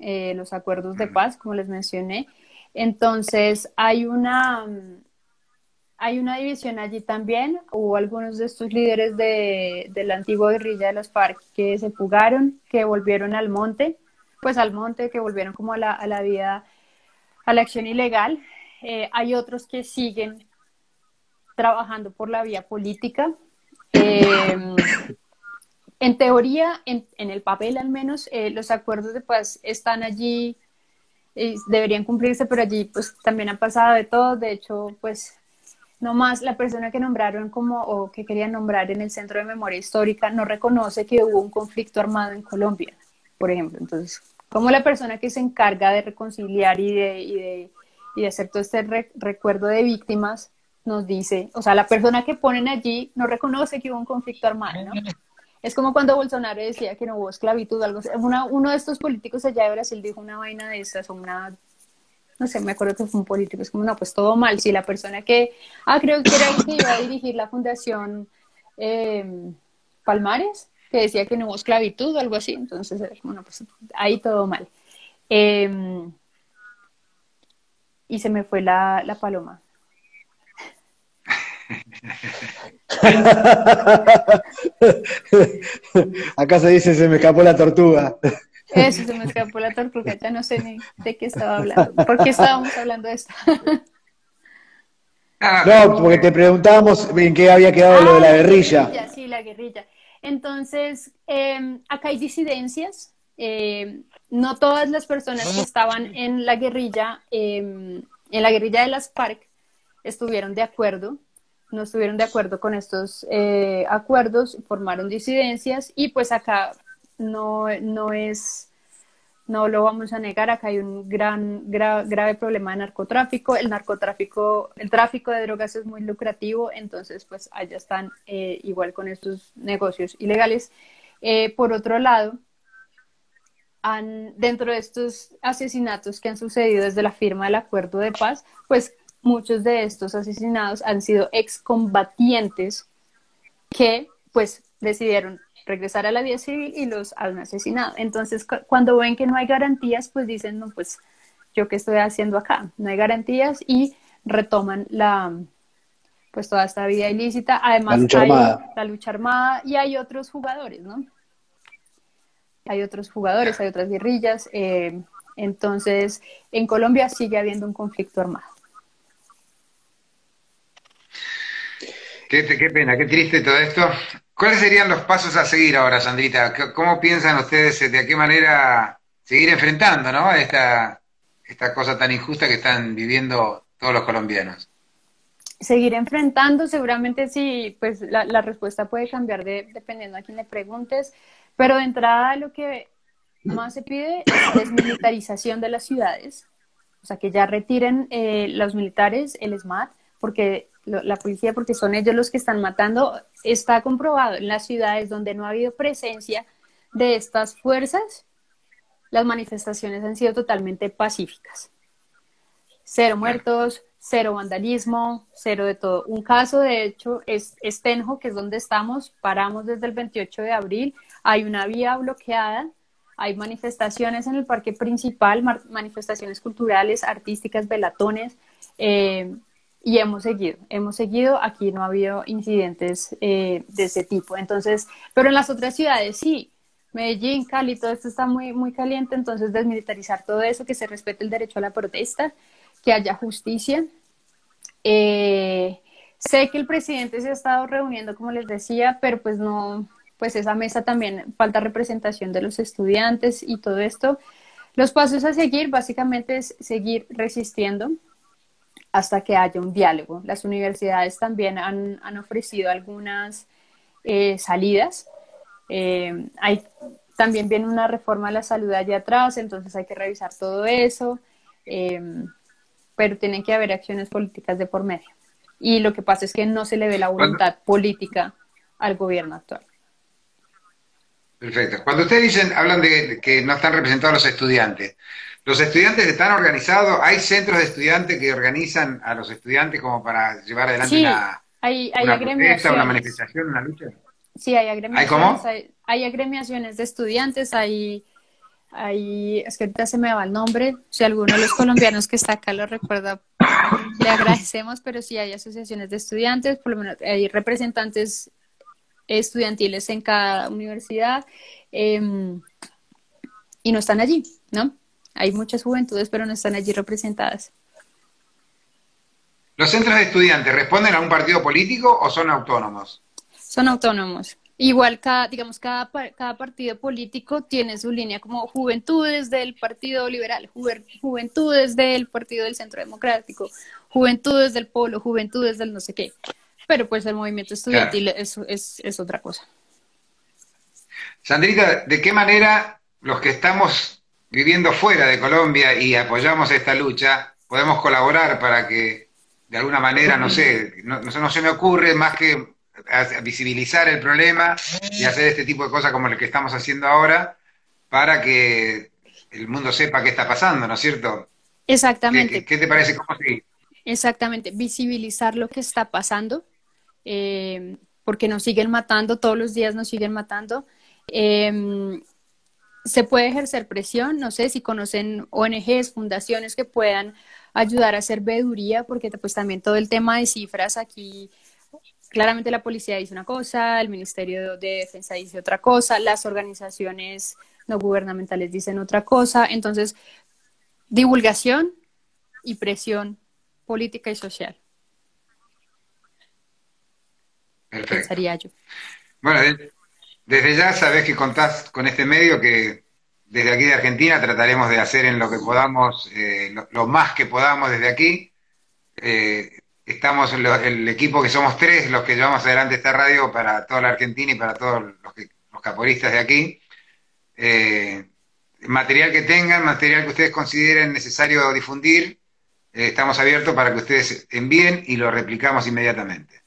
B: Eh, los acuerdos de paz, como les mencioné. Entonces, hay una, hay una división allí también. Hubo algunos de estos líderes de, la antigua guerrilla de los FARC que se fugaron, que volvieron al monte, pues al monte, que volvieron como a la, a la vida, a la acción ilegal. Eh, hay otros que siguen trabajando por la vía política. Eh, en teoría, en, en, el papel al menos, eh, los acuerdos de paz están allí, deberían cumplirse, pero allí pues también ha pasado de todo. De hecho, pues no más la persona que nombraron como o que querían nombrar en el Centro de Memoria Histórica no reconoce que hubo un conflicto armado en Colombia, por ejemplo. Entonces, como la persona que se encarga de reconciliar y de, y de, y hacer todo este recuerdo de víctimas nos dice, o sea, la persona que ponen allí no reconoce que hubo un conflicto armado, ¿no? Es como cuando Bolsonaro decía que no hubo esclavitud, algo uno de estos políticos allá de Brasil dijo una vaina de estas, una no sé, me acuerdo que fue un político, es como, no, pues todo mal, si la persona que, ah, creo que era el que iba a dirigir la fundación em, Palmares, que decía que no hubo esclavitud o algo así, entonces, bueno, pues ahí todo mal. Em, y se me fue la, la paloma. (laughs)
D: Acá se dice se me escapó la tortuga.
B: Eso, se me escapó la tortuga, ya no sé ni de qué estaba hablando. ¿Por qué estábamos hablando de esto? (laughs)
A: Ah,
D: No, porque te preguntábamos en qué había quedado lo de la
B: Ah,
D: guerrilla.
B: Sí, la guerrilla. Entonces, eh, acá hay disidencias. eh, no todas las personas que estaban en la guerrilla, eh, en la guerrilla de las FARC, estuvieron de acuerdo. No estuvieron de acuerdo con estos eh, acuerdos, formaron disidencias y pues acá no, no es, no lo vamos a negar, acá hay un gran, gra- grave problema de narcotráfico. El narcotráfico, el tráfico de drogas es muy lucrativo, entonces pues allá están eh, igual con estos negocios ilegales. Eh, por otro lado, dentro de estos asesinatos que han sucedido desde la firma del acuerdo de paz, pues muchos de estos asesinados han sido excombatientes que pues decidieron regresar a la vida civil y los han asesinado. Entonces, cu- cuando ven que no hay garantías, pues dicen, no, pues yo qué estoy haciendo acá, no hay garantías y retoman la pues toda esta vida ilícita. Además,
D: La lucha
B: hay
D: armada.
B: la lucha armada y hay otros jugadores, ¿no? Hay otros jugadores, hay otras guerrillas. eh, entonces, en Colombia sigue habiendo un conflicto armado.
A: Qué, qué pena, qué triste todo esto. ¿Cuáles serían los pasos a seguir ahora, Sandrita? ¿Qué- ¿Cómo piensan ustedes de qué manera seguir enfrentando, ¿no? esta, esta cosa tan injusta que están viviendo todos los colombianos?
B: seguir enfrentando, seguramente sí, pues la, la respuesta puede cambiar de, dependiendo a quién le preguntes, pero de entrada lo que más se pide es desmilitarización de las ciudades, o sea, que ya retiren eh, los militares el SMAT, porque la policía, porque son ellos los que están matando, está comprobado en las ciudades donde no ha habido presencia de estas fuerzas, las manifestaciones han sido totalmente pacíficas cero muertos, cero vandalismo, cero de todo. Un caso, de hecho, es Estenjo, que es donde estamos, paramos desde el 28 de abril, hay una vía bloqueada, hay manifestaciones en el parque principal, manifestaciones culturales, artísticas, velatones, eh, y hemos seguido, hemos seguido, aquí no ha habido incidentes eh, de ese tipo. Entonces, pero en las otras ciudades sí, Medellín, Cali, todo esto está muy, muy caliente, entonces desmilitarizar todo eso, que se respete el derecho a la protesta, que haya justicia. Eh, sé que el presidente se ha estado reuniendo, como les decía, pero pues no, pues esa mesa también falta representación de los estudiantes y todo esto. Los pasos a seguir básicamente es seguir resistiendo hasta que haya un diálogo. Las universidades también han, han ofrecido algunas eh, salidas. Eh, hay, también viene una reforma a la salud allá atrás, entonces hay que revisar todo eso, eh, pero tienen que haber acciones políticas de por medio. Y lo que pasa es que no se le ve la voluntad política al gobierno actual.
A: Perfecto. Cuando ustedes dicen, hablan de que no están representados los estudiantes, ¿los estudiantes están organizados? ¿Hay centros de estudiantes que organizan a los estudiantes como para llevar adelante
B: Sí,
A: una,
B: hay, hay
A: una protesta, una
B: agremiaciones.
A: manifestación, una lucha?
B: Sí, hay agremiaciones.
A: cómo?
B: Hay, hay agremiaciones de estudiantes, hay, hay, es que ahorita se me va el nombre, si alguno de los colombianos que está acá lo recuerda, le agradecemos, pero sí hay asociaciones de estudiantes, por lo menos hay representantes estudiantiles en cada universidad, eh, y no están allí, ¿no? Hay muchas juventudes, pero no están allí representadas.
A: ¿Los centros de estudiantes responden a un partido político o son autónomos?
B: Son autónomos. Igual cada, digamos, cada, cada partido político tiene su línea como juventudes del Partido Liberal, juventudes del Partido del Centro Democrático, juventudes del Polo, juventudes del no sé qué. Pero pues el movimiento estudiantil es, es, es otra cosa.
A: Sandrita, ¿de qué manera los que estamos viviendo fuera de Colombia y apoyamos esta lucha podemos colaborar para que de alguna manera, no sé, no, no, se- me ocurre más que visibilizar el problema y hacer este tipo de cosas como lo que estamos haciendo ahora para que el mundo sepa qué está pasando, ¿no es cierto? ¿Qué,
B: Exactamente.
A: qué- qué te parece?
B: Exactamente, visibilizar lo que está pasando, eh, porque nos siguen matando, todos los días nos siguen matando. Eh, se puede ejercer presión, no sé si conocen ONGs, fundaciones que puedan ayudar a hacer veeduría, porque pues también todo el tema de cifras aquí claramente la policía dice una cosa, el Ministerio de Defensa dice otra cosa, las organizaciones no gubernamentales dicen otra cosa. Entonces, divulgación y presión política y social.
A: Perfecto.
B: Pensaría yo.
A: Bueno, desde ya sabes que contás con este medio que desde aquí de Argentina trataremos de hacer en lo que podamos, eh, lo, más que podamos desde aquí. Eh, estamos el equipo que somos tres los que llevamos adelante esta radio para toda la Argentina y para todos los, los caporistas de aquí. Eh, material que tengan, material que ustedes consideren necesario difundir, estamos abiertos para que ustedes envíen y lo replicamos inmediatamente.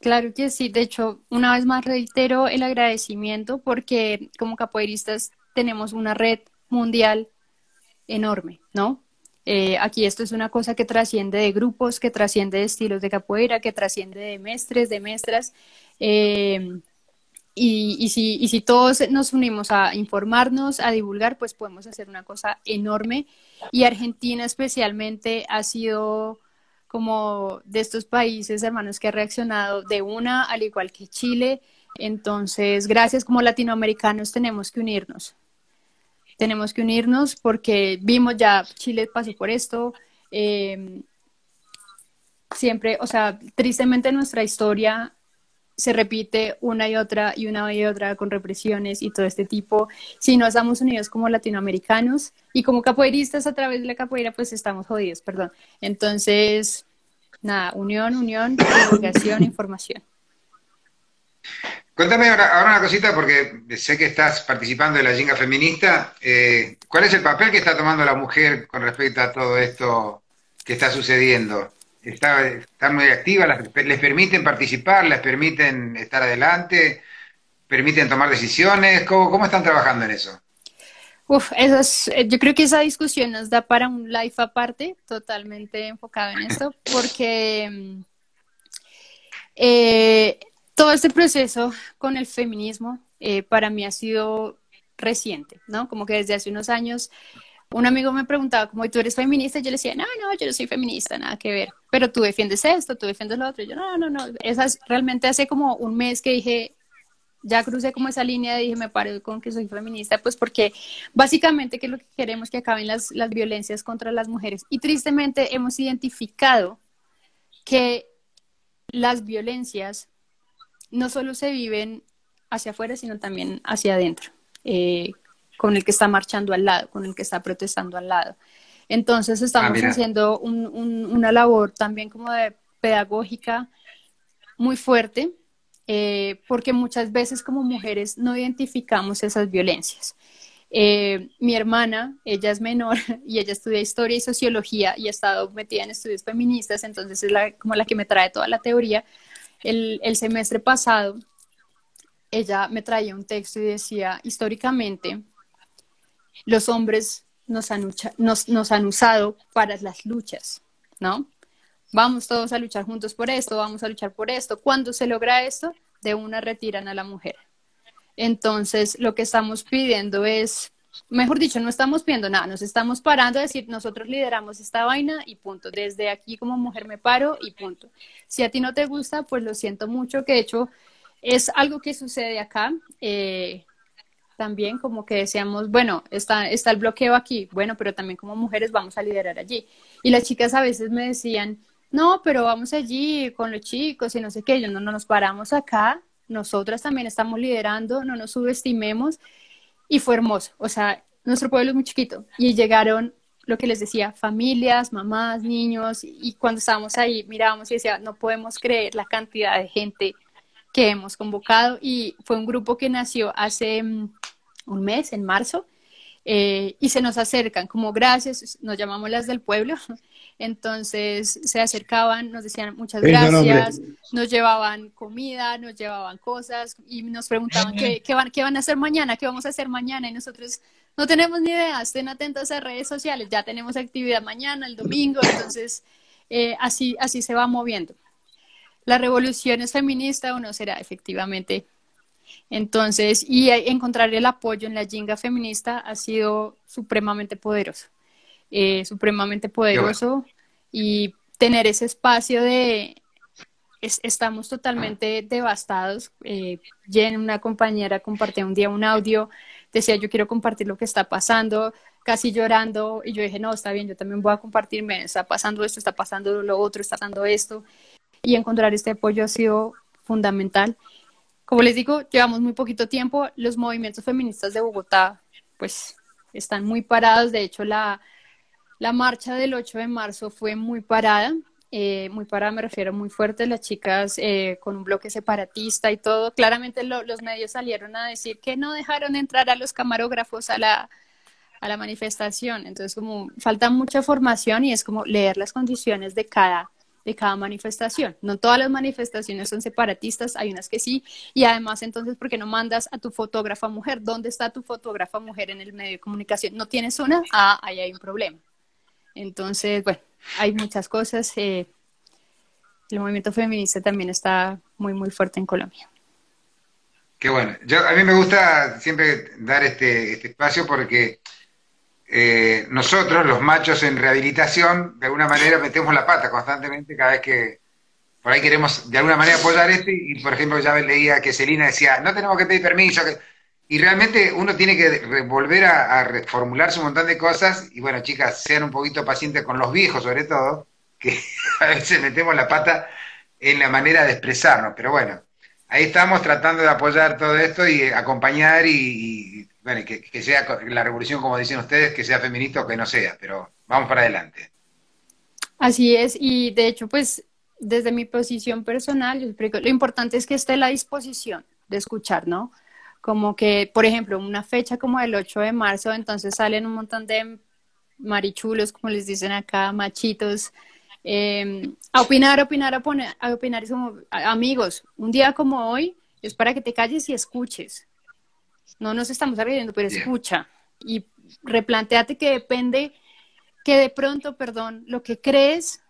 B: Claro que sí, de hecho, una vez más reitero el agradecimiento porque como capoeiristas tenemos una red mundial enorme, ¿no? Eh, aquí esto es una cosa que trasciende de grupos, que trasciende de estilos de capoeira, que trasciende de mestres, de mestras. Eh, y, si, y si todos nos unimos a informarnos, a divulgar, pues podemos hacer una cosa enorme. Y Argentina especialmente ha sido como de estos países hermanos que ha reaccionado de una, al igual que Chile. Entonces, gracias como latinoamericanos tenemos que unirnos. Tenemos que unirnos porque vimos ya, Chile pasó por esto. Eh, siempre, o sea, tristemente nuestra historia se repite una y otra y una y otra con represiones y todo este tipo. Si no estamos unidos como latinoamericanos y como capoeiristas a través de la capoeira, pues estamos jodidos, perdón. Entonces, nada, unión, unión, (coughs) divulgación, información.
A: Cuéntame ahora, una cosita, porque sé que estás participando de la Jinga Feminista. Eh, ¿Cuál es el papel que está tomando la mujer con respecto a todo esto que está sucediendo? Está, están muy activas, les permiten participar, les permiten estar adelante, permiten tomar decisiones. ¿Cómo, cómo están trabajando en eso?
B: Uf, eso eh, yo creo que esa discusión nos da para un live aparte, totalmente enfocado en esto, porque mm, eh, todo este proceso con el feminismo eh, para mí ha sido reciente, ¿no? Como que desde hace unos años un amigo me preguntaba, como tú eres feminista, yo le decía, no, no, yo no soy feminista, nada que ver, pero tú defiendes esto, tú defiendes lo otro, yo no, no, no, esas realmente hace como un mes que dije, ya crucé como esa línea y dije, me paro con que soy feminista, pues porque básicamente que lo que queremos es que acaben las, las violencias contra las mujeres. Y tristemente hemos identificado que las violencias no solo se viven hacia afuera, sino también hacia adentro. Eh, con el que está marchando al lado, con el que está protestando al lado. Entonces estamos ah, haciendo una labor también como de pedagógica muy fuerte, eh, porque muchas veces como mujeres no identificamos esas violencias. Eh, mi hermana, ella es menor (laughs) y ella estudia historia y sociología y ha estado metida en estudios feministas, entonces es la, como la que me trae toda la teoría. El, el semestre pasado, ella me traía un texto y decía, históricamente, los hombres nos han, usado para las luchas, ¿no? Vamos todos a luchar juntos por esto, vamos a luchar por esto. Cuando se logra esto, de una retiran a la mujer. Entonces, lo que estamos pidiendo es, mejor dicho, no estamos pidiendo nada, nos estamos parando a decir, nosotros lideramos esta vaina y punto. Desde aquí como mujer me paro y punto. Si a ti no te gusta, pues lo siento mucho, que de hecho es algo que sucede acá. Eh, también como que decíamos, bueno, está, está el bloqueo aquí, bueno, pero también como mujeres vamos a liderar allí. Y las chicas a veces me decían, no, pero vamos allí con los chicos y no sé qué, yo no, no nos paramos acá, nosotras también estamos liderando, no nos subestimemos. Y fue hermoso, o sea, nuestro pueblo es muy chiquito y llegaron lo que les decía, familias, mamás, niños, y cuando estábamos ahí mirábamos y decía, no podemos creer la cantidad de gente que hemos convocado y fue un grupo que nació hace mm, un mes, en marzo, eh, y se nos acercan, como gracias, nos llamamos las del pueblo, (laughs) entonces se acercaban, nos decían muchas gracias, nos llevaban comida, nos llevaban cosas y nos preguntaban qué, qué, van, qué van a hacer mañana, qué vamos a hacer mañana. Y nosotros no tenemos ni idea, estén atentos a redes sociales, ya tenemos actividad mañana, el domingo, entonces eh, así, así se va moviendo. La revolución es feminista o no será efectivamente entonces, y encontrar el apoyo en la jinga feminista ha sido supremamente poderoso, eh, supremamente poderoso y tener ese espacio de estamos totalmente devastados. Eh, Jen, una compañera, compartió un día un audio, decía yo quiero compartir lo que está pasando, casi llorando, y yo dije, no, está bien, yo también voy a compartirme, está pasando esto, está pasando lo otro, está pasando esto, y encontrar este apoyo ha sido fundamental. Como les digo, llevamos muy poquito tiempo, los movimientos feministas de Bogotá, pues, están muy parados, de hecho, la, la marcha del 8 de marzo fue muy parada, eh, muy parada me refiero muy fuerte, las chicas eh, con un bloque separatista y todo. Claramente los medios salieron a decir que no dejaron entrar a los camarógrafos a la, a la manifestación. Entonces, como falta mucha formación y es como leer las condiciones de cada de cada manifestación. No todas las manifestaciones son separatistas, hay unas que sí, y además entonces, ¿por qué no mandas a tu fotógrafa mujer? ¿Dónde está tu fotógrafa mujer en el medio de comunicación? ¿No tienes una? Ah, ahí hay un problema. Entonces, bueno, hay muchas cosas. Eh, el movimiento feminista también está muy, muy fuerte en Colombia.
A: Qué bueno. Yo, a mí me gusta siempre dar este, este espacio porque eh, nosotros, los machos en rehabilitación, de alguna manera metemos la pata constantemente cada vez que por ahí queremos de alguna manera apoyar esto y, por ejemplo, ya leía que Celina decía, no tenemos que pedir permiso, y realmente uno tiene que volver a, a, reformularse un montón de cosas, y bueno, chicas, sean un poquito pacientes con los viejos sobre todo, que (laughs) a veces metemos la pata en la manera de expresarnos, pero bueno, ahí estamos tratando de apoyar todo esto y acompañar y, bueno, que, sea la revolución, como dicen ustedes, que sea feminista o que no sea, pero vamos para adelante.
B: Así es, y de hecho, pues desde mi posición personal, lo importante es que esté la disposición de escuchar, ¿no? Como que, por ejemplo, una fecha como el 8 de marzo, entonces salen un montón de marichulos, como les dicen acá, machitos, eh, a opinar, a opinar, a, a opinar. Amigos, un día como hoy es para que te calles y escuches. No nos estamos agrediendo, pero escucha. Y replanteate que depende, que de pronto, perdón, lo que crees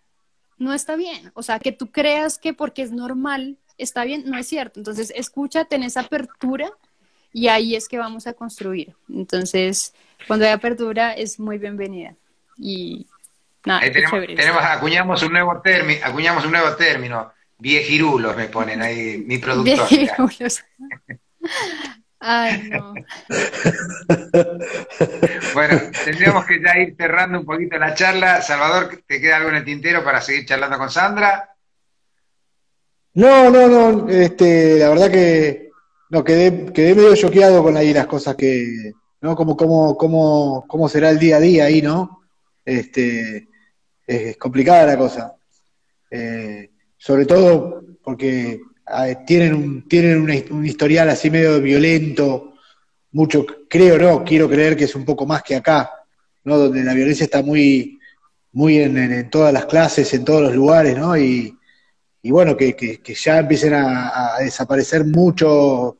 B: no está bien. O sea, que tú creas que porque es normal está bien, no es cierto. Entonces, escúchate en esa apertura y ahí es que vamos a construir. Entonces, cuando hay apertura es muy bienvenida. Y
A: ahí tenemos, tenemos, acuñamos un nuevo término, acuñamos un nuevo término, viejirulos me ponen ahí mi productor. Viejirulos. (laughs) Ay, no. (laughs) bueno, tendríamos que ya ir cerrando un poquito la charla. Salvador, ¿te queda algo en el tintero para seguir charlando con Sandra?
D: No, no, no, este, la verdad que no, quedé, quedé medio choqueado con ahí las cosas que, ¿no? Como, como, como, cómo será el día a día ahí, ¿no? Este, es complicada la cosa. Eh, sobre todo porque tienen, un, tienen un, historial así medio violento, mucho, creo, no, quiero creer que es un poco más que acá, ¿no? Donde la violencia está muy, muy en, todas las clases, en todos los lugares, ¿no? Y, bueno, que, ya empiecen a, desaparecer muchos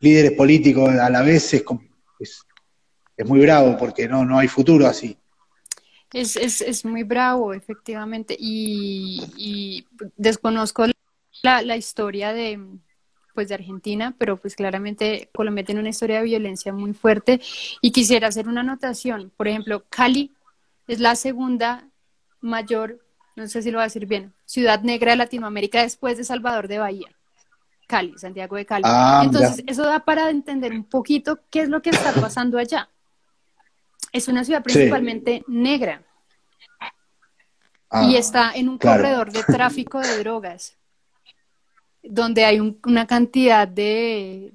D: líderes políticos a la vez es, es muy bravo porque no, no hay futuro así.
B: Es, es, es muy bravo, efectivamente, y, desconozco la, la, historia de, pues, de Argentina, pero pues claramente Colombia tiene una historia de violencia muy fuerte. Y quisiera hacer una anotación. Por ejemplo, Cali es la segunda mayor, no sé si lo voy a decir bien, ciudad negra de Latinoamérica después de Salvador de Bahía. Cali, Santiago de Cali. Ah, Entonces, eso da para entender un poquito qué es lo que está pasando allá. Es una ciudad principalmente negra. Y ah, está en un corredor de tráfico de drogas, donde hay una cantidad de,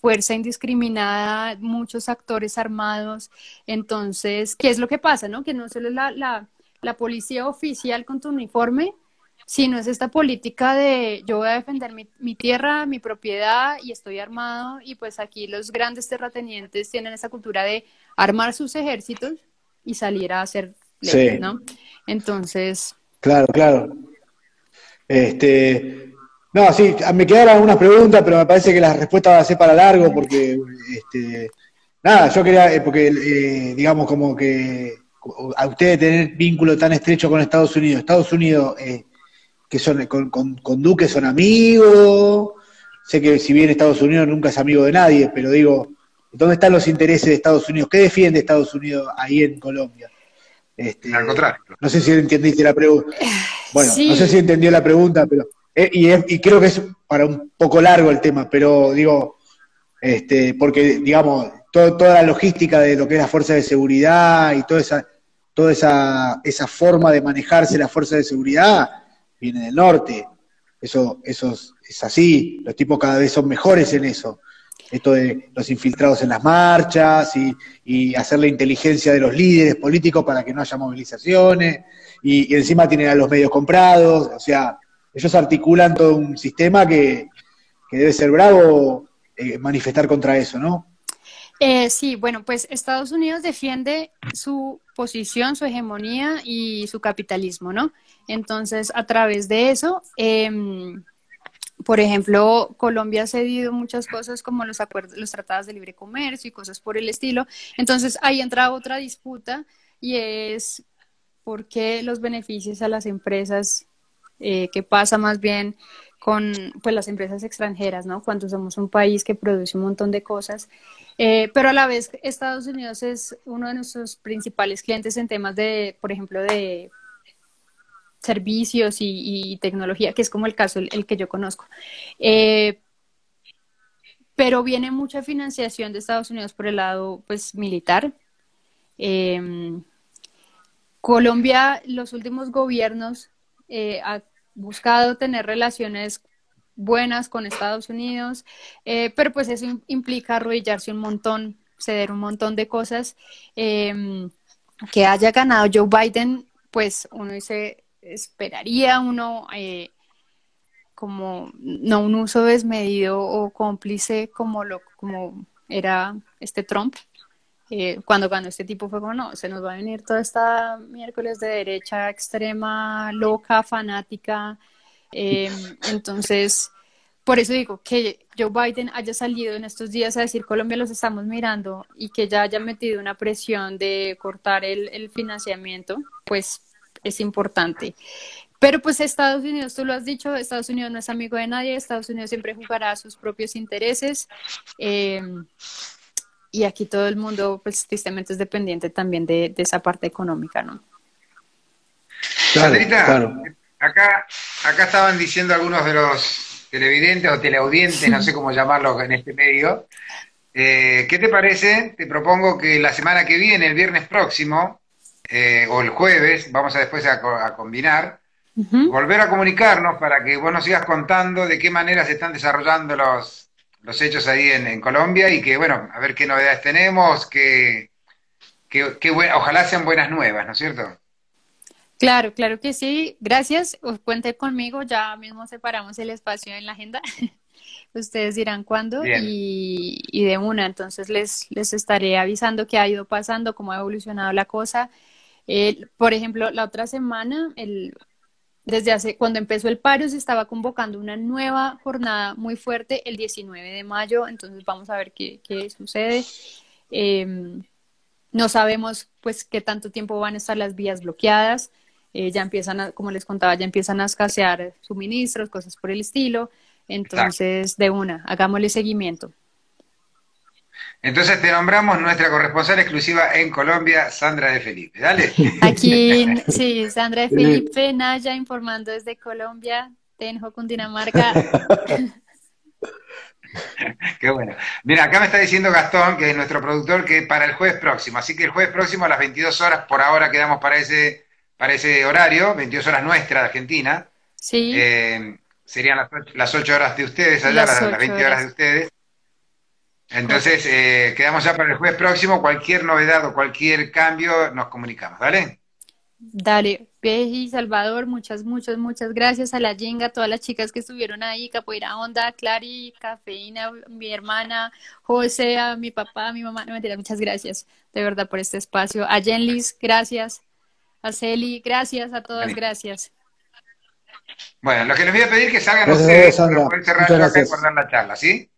B: fuerza indiscriminada, muchos actores armados. Entonces, ¿qué es lo que pasa? No? Que no solo la, la, la policía oficial con tu uniforme, sino es esta política de yo voy a defender mi, mi, tierra, mi propiedad y estoy armado y pues aquí los grandes terratenientes tienen esa cultura de armar sus ejércitos y salir a hacer leyes, ¿no? Entonces.
D: Claro, claro. Este, no, sí, me quedaron algunas preguntas, pero me parece que la respuesta va a ser para largo porque, este, nada, yo quería, eh, porque, eh, digamos, como que a ustedes tener vínculo tan estrecho con Estados Unidos, Estados Unidos, eh, que son con, con, con Duque son amigos, sé que si bien Estados Unidos nunca es amigo de nadie, pero digo, ¿Dónde están los intereses de Estados Unidos? ¿Qué defiende Estados Unidos ahí en Colombia?
A: Este, Narcotráfico.
D: No sé si entendiste la pregunta. Bueno, no sé si entendió la pregunta, pero eh, y, creo que es para un poco largo el tema, pero digo, este, porque digamos, toda la logística de lo que es la fuerza de seguridad y toda esa, toda esa, esa forma de manejarse la fuerza de seguridad viene del norte. Eso, eso es así, los tipos cada vez son mejores en eso. Esto de los infiltrados en las marchas y, y hacer la inteligencia de los líderes políticos para que no haya movilizaciones, y, encima tienen a los medios comprados, o sea, ellos articulan todo un sistema que, debe ser bravo eh, manifestar contra eso, ¿no?
B: Eh, sí, bueno, pues Estados Unidos defiende su posición, su hegemonía y su capitalismo, ¿no? Entonces, a través de eso, em, por ejemplo, Colombia ha cedido muchas cosas como los acuerdos, los tratados de libre comercio y cosas por el estilo. Entonces, ahí entra otra disputa y es por qué los beneficios a las empresas, eh, qué pasa más bien con pues, las empresas extranjeras, ¿no? Cuando somos un país que produce un montón de cosas, eh, pero a la vez Estados Unidos es uno de nuestros principales clientes en temas de, por ejemplo, de servicios y, tecnología, que es como el caso el, que yo conozco. Eh, pero viene mucha financiación de Estados Unidos por el lado pues militar. Em, Colombia, los últimos gobiernos eh, ha buscado tener relaciones buenas con Estados Unidos, eh, pero pues eso implica arrodillarse un montón, ceder un montón de cosas. Em, que haya ganado Joe Biden, pues uno dice, esperaría uno eh, como no un uso desmedido o cómplice como lo como era este Trump. Eh, cuando cuando este tipo fue como, no, se nos va a venir toda esta miércoles de derecha extrema, loca, fanática. Em, entonces, por eso digo que Joe Biden haya salido en estos días a decir Colombia los estamos mirando y que ya haya metido una presión de cortar el, el financiamiento, pues es importante. Pero pues Estados Unidos, tú lo has dicho, Estados Unidos no es amigo de nadie, Estados Unidos siempre jugará a sus propios intereses. Eh, y aquí todo el mundo, pues tristemente es dependiente también de, esa parte económica, ¿no?
A: Sandrita, acá, acá estaban diciendo algunos de los televidentes o teleaudientes, no sé cómo llamarlos en este medio. Eh, ¿Qué te parece? Te propongo que la semana que viene, el viernes próximo, eh, o el jueves, vamos a después a, combinar, volver a comunicarnos para que vos nos sigas contando de qué manera se están desarrollando los, los hechos ahí en, Colombia y que, bueno, a ver qué novedades tenemos, que, que, ojalá sean buenas nuevas, ¿no es cierto?
B: Claro, claro que sí. Gracias. Cuente conmigo. Ya mismo separamos el espacio en la agenda. (laughs) Ustedes dirán cuándo y, y, de una. Entonces les, les estaré avisando qué ha ido pasando, cómo ha evolucionado la cosa por ejemplo, la otra semana, el, desde hace cuando empezó el paro, se estaba convocando una nueva jornada muy fuerte el 19 de mayo, entonces vamos a ver qué, qué sucede. Em, no sabemos pues qué tanto tiempo van a estar las vías bloqueadas. Eh, ya empiezan, como les contaba, ya empiezan a escasear suministros, cosas por el estilo. Entonces, de una, hagámosle seguimiento.
A: Entonces te nombramos nuestra corresponsal exclusiva en Colombia, Sandra de Felipe. Dale. (laughs)
B: Aquí, sí, Sandra de Felipe, Naya informando desde Colombia, Tenjo, Cundinamarca. (laughs)
A: Qué bueno. Mira, acá me está diciendo Gastón, que es nuestro productor, que para el jueves próximo. Así que el jueves próximo a las 22 horas, por ahora quedamos para ese, para ese horario, 22 horas nuestra de Argentina.
B: Sí.
A: Eh, serían las 8, horas de ustedes allá, las, 20 horas de ustedes. Entonces, eh, quedamos ya para el jueves próximo. Cualquier novedad o cualquier cambio, nos comunicamos, ¿vale?
B: Dale, Peji, Salvador, muchas, muchas, muchas gracias a la Jenga, a todas las chicas que estuvieron ahí, Capoeira Onda, Clary, Cafeína, mi hermana, José, a mi papá, a mi mamá, no mentira, muchas gracias de verdad por este espacio. A Jenlis, gracias. A Celi, gracias, a todas, gracias.
A: Bueno, lo que les voy a pedir es que salgan ustedes para poder cerrar y guardar la charla, ¿sí?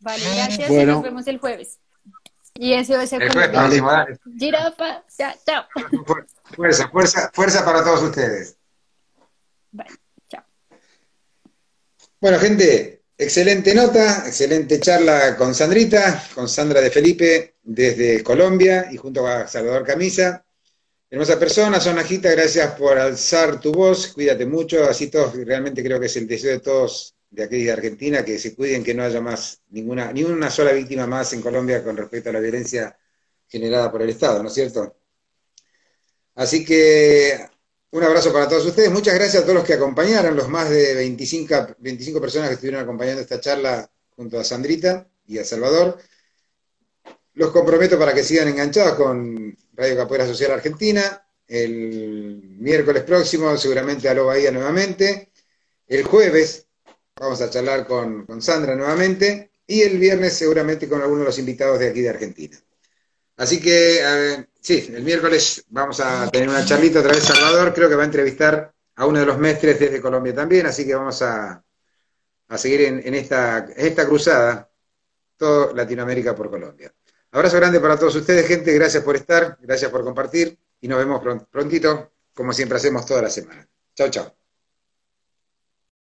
B: Vale, gracias y nos vemos el jueves. Y a ser
A: el jueves próximo, dale.
B: Girafa, ya, chao.
A: Fuerza, fuerza, fuerza para todos ustedes.
B: Vale, chao.
A: Bueno, gente, excelente nota, excelente charla con Sandrita, con Sandra de Felipe desde Colombia y junto a Salvador Camisa. Hermosa persona, Sonajita, gracias por alzar tu voz, cuídate mucho, así todos, realmente creo que es el deseo de todos de aquí de Argentina, que se cuiden, que no haya más ninguna, ni una sola víctima más en Colombia con respecto a la violencia generada por el Estado, ¿no es cierto? Así que un abrazo para todos ustedes, muchas gracias a todos los que acompañaron, los más de 25, 25 personas que estuvieron acompañando esta charla junto a Sandrita y a Salvador. Los comprometo para que sigan enganchados con Radio Capoeira Social Argentina. El miércoles próximo, seguramente a Lo Bahía nuevamente. El jueves vamos a charlar con, Sandra nuevamente. Y el viernes, seguramente, con algunos de los invitados de aquí de Argentina. Así que, sí, el miércoles vamos a tener una charlita otra vez Salvador. Creo que va a entrevistar a uno de los mestres desde Colombia también. Así que vamos a, seguir en, esta, en esta cruzada, todo Latinoamérica por Colombia. Abrazo grande para todos ustedes, gente. Gracias por estar, gracias por compartir y nos vemos prontito, como siempre hacemos toda la semana. Chao, chao.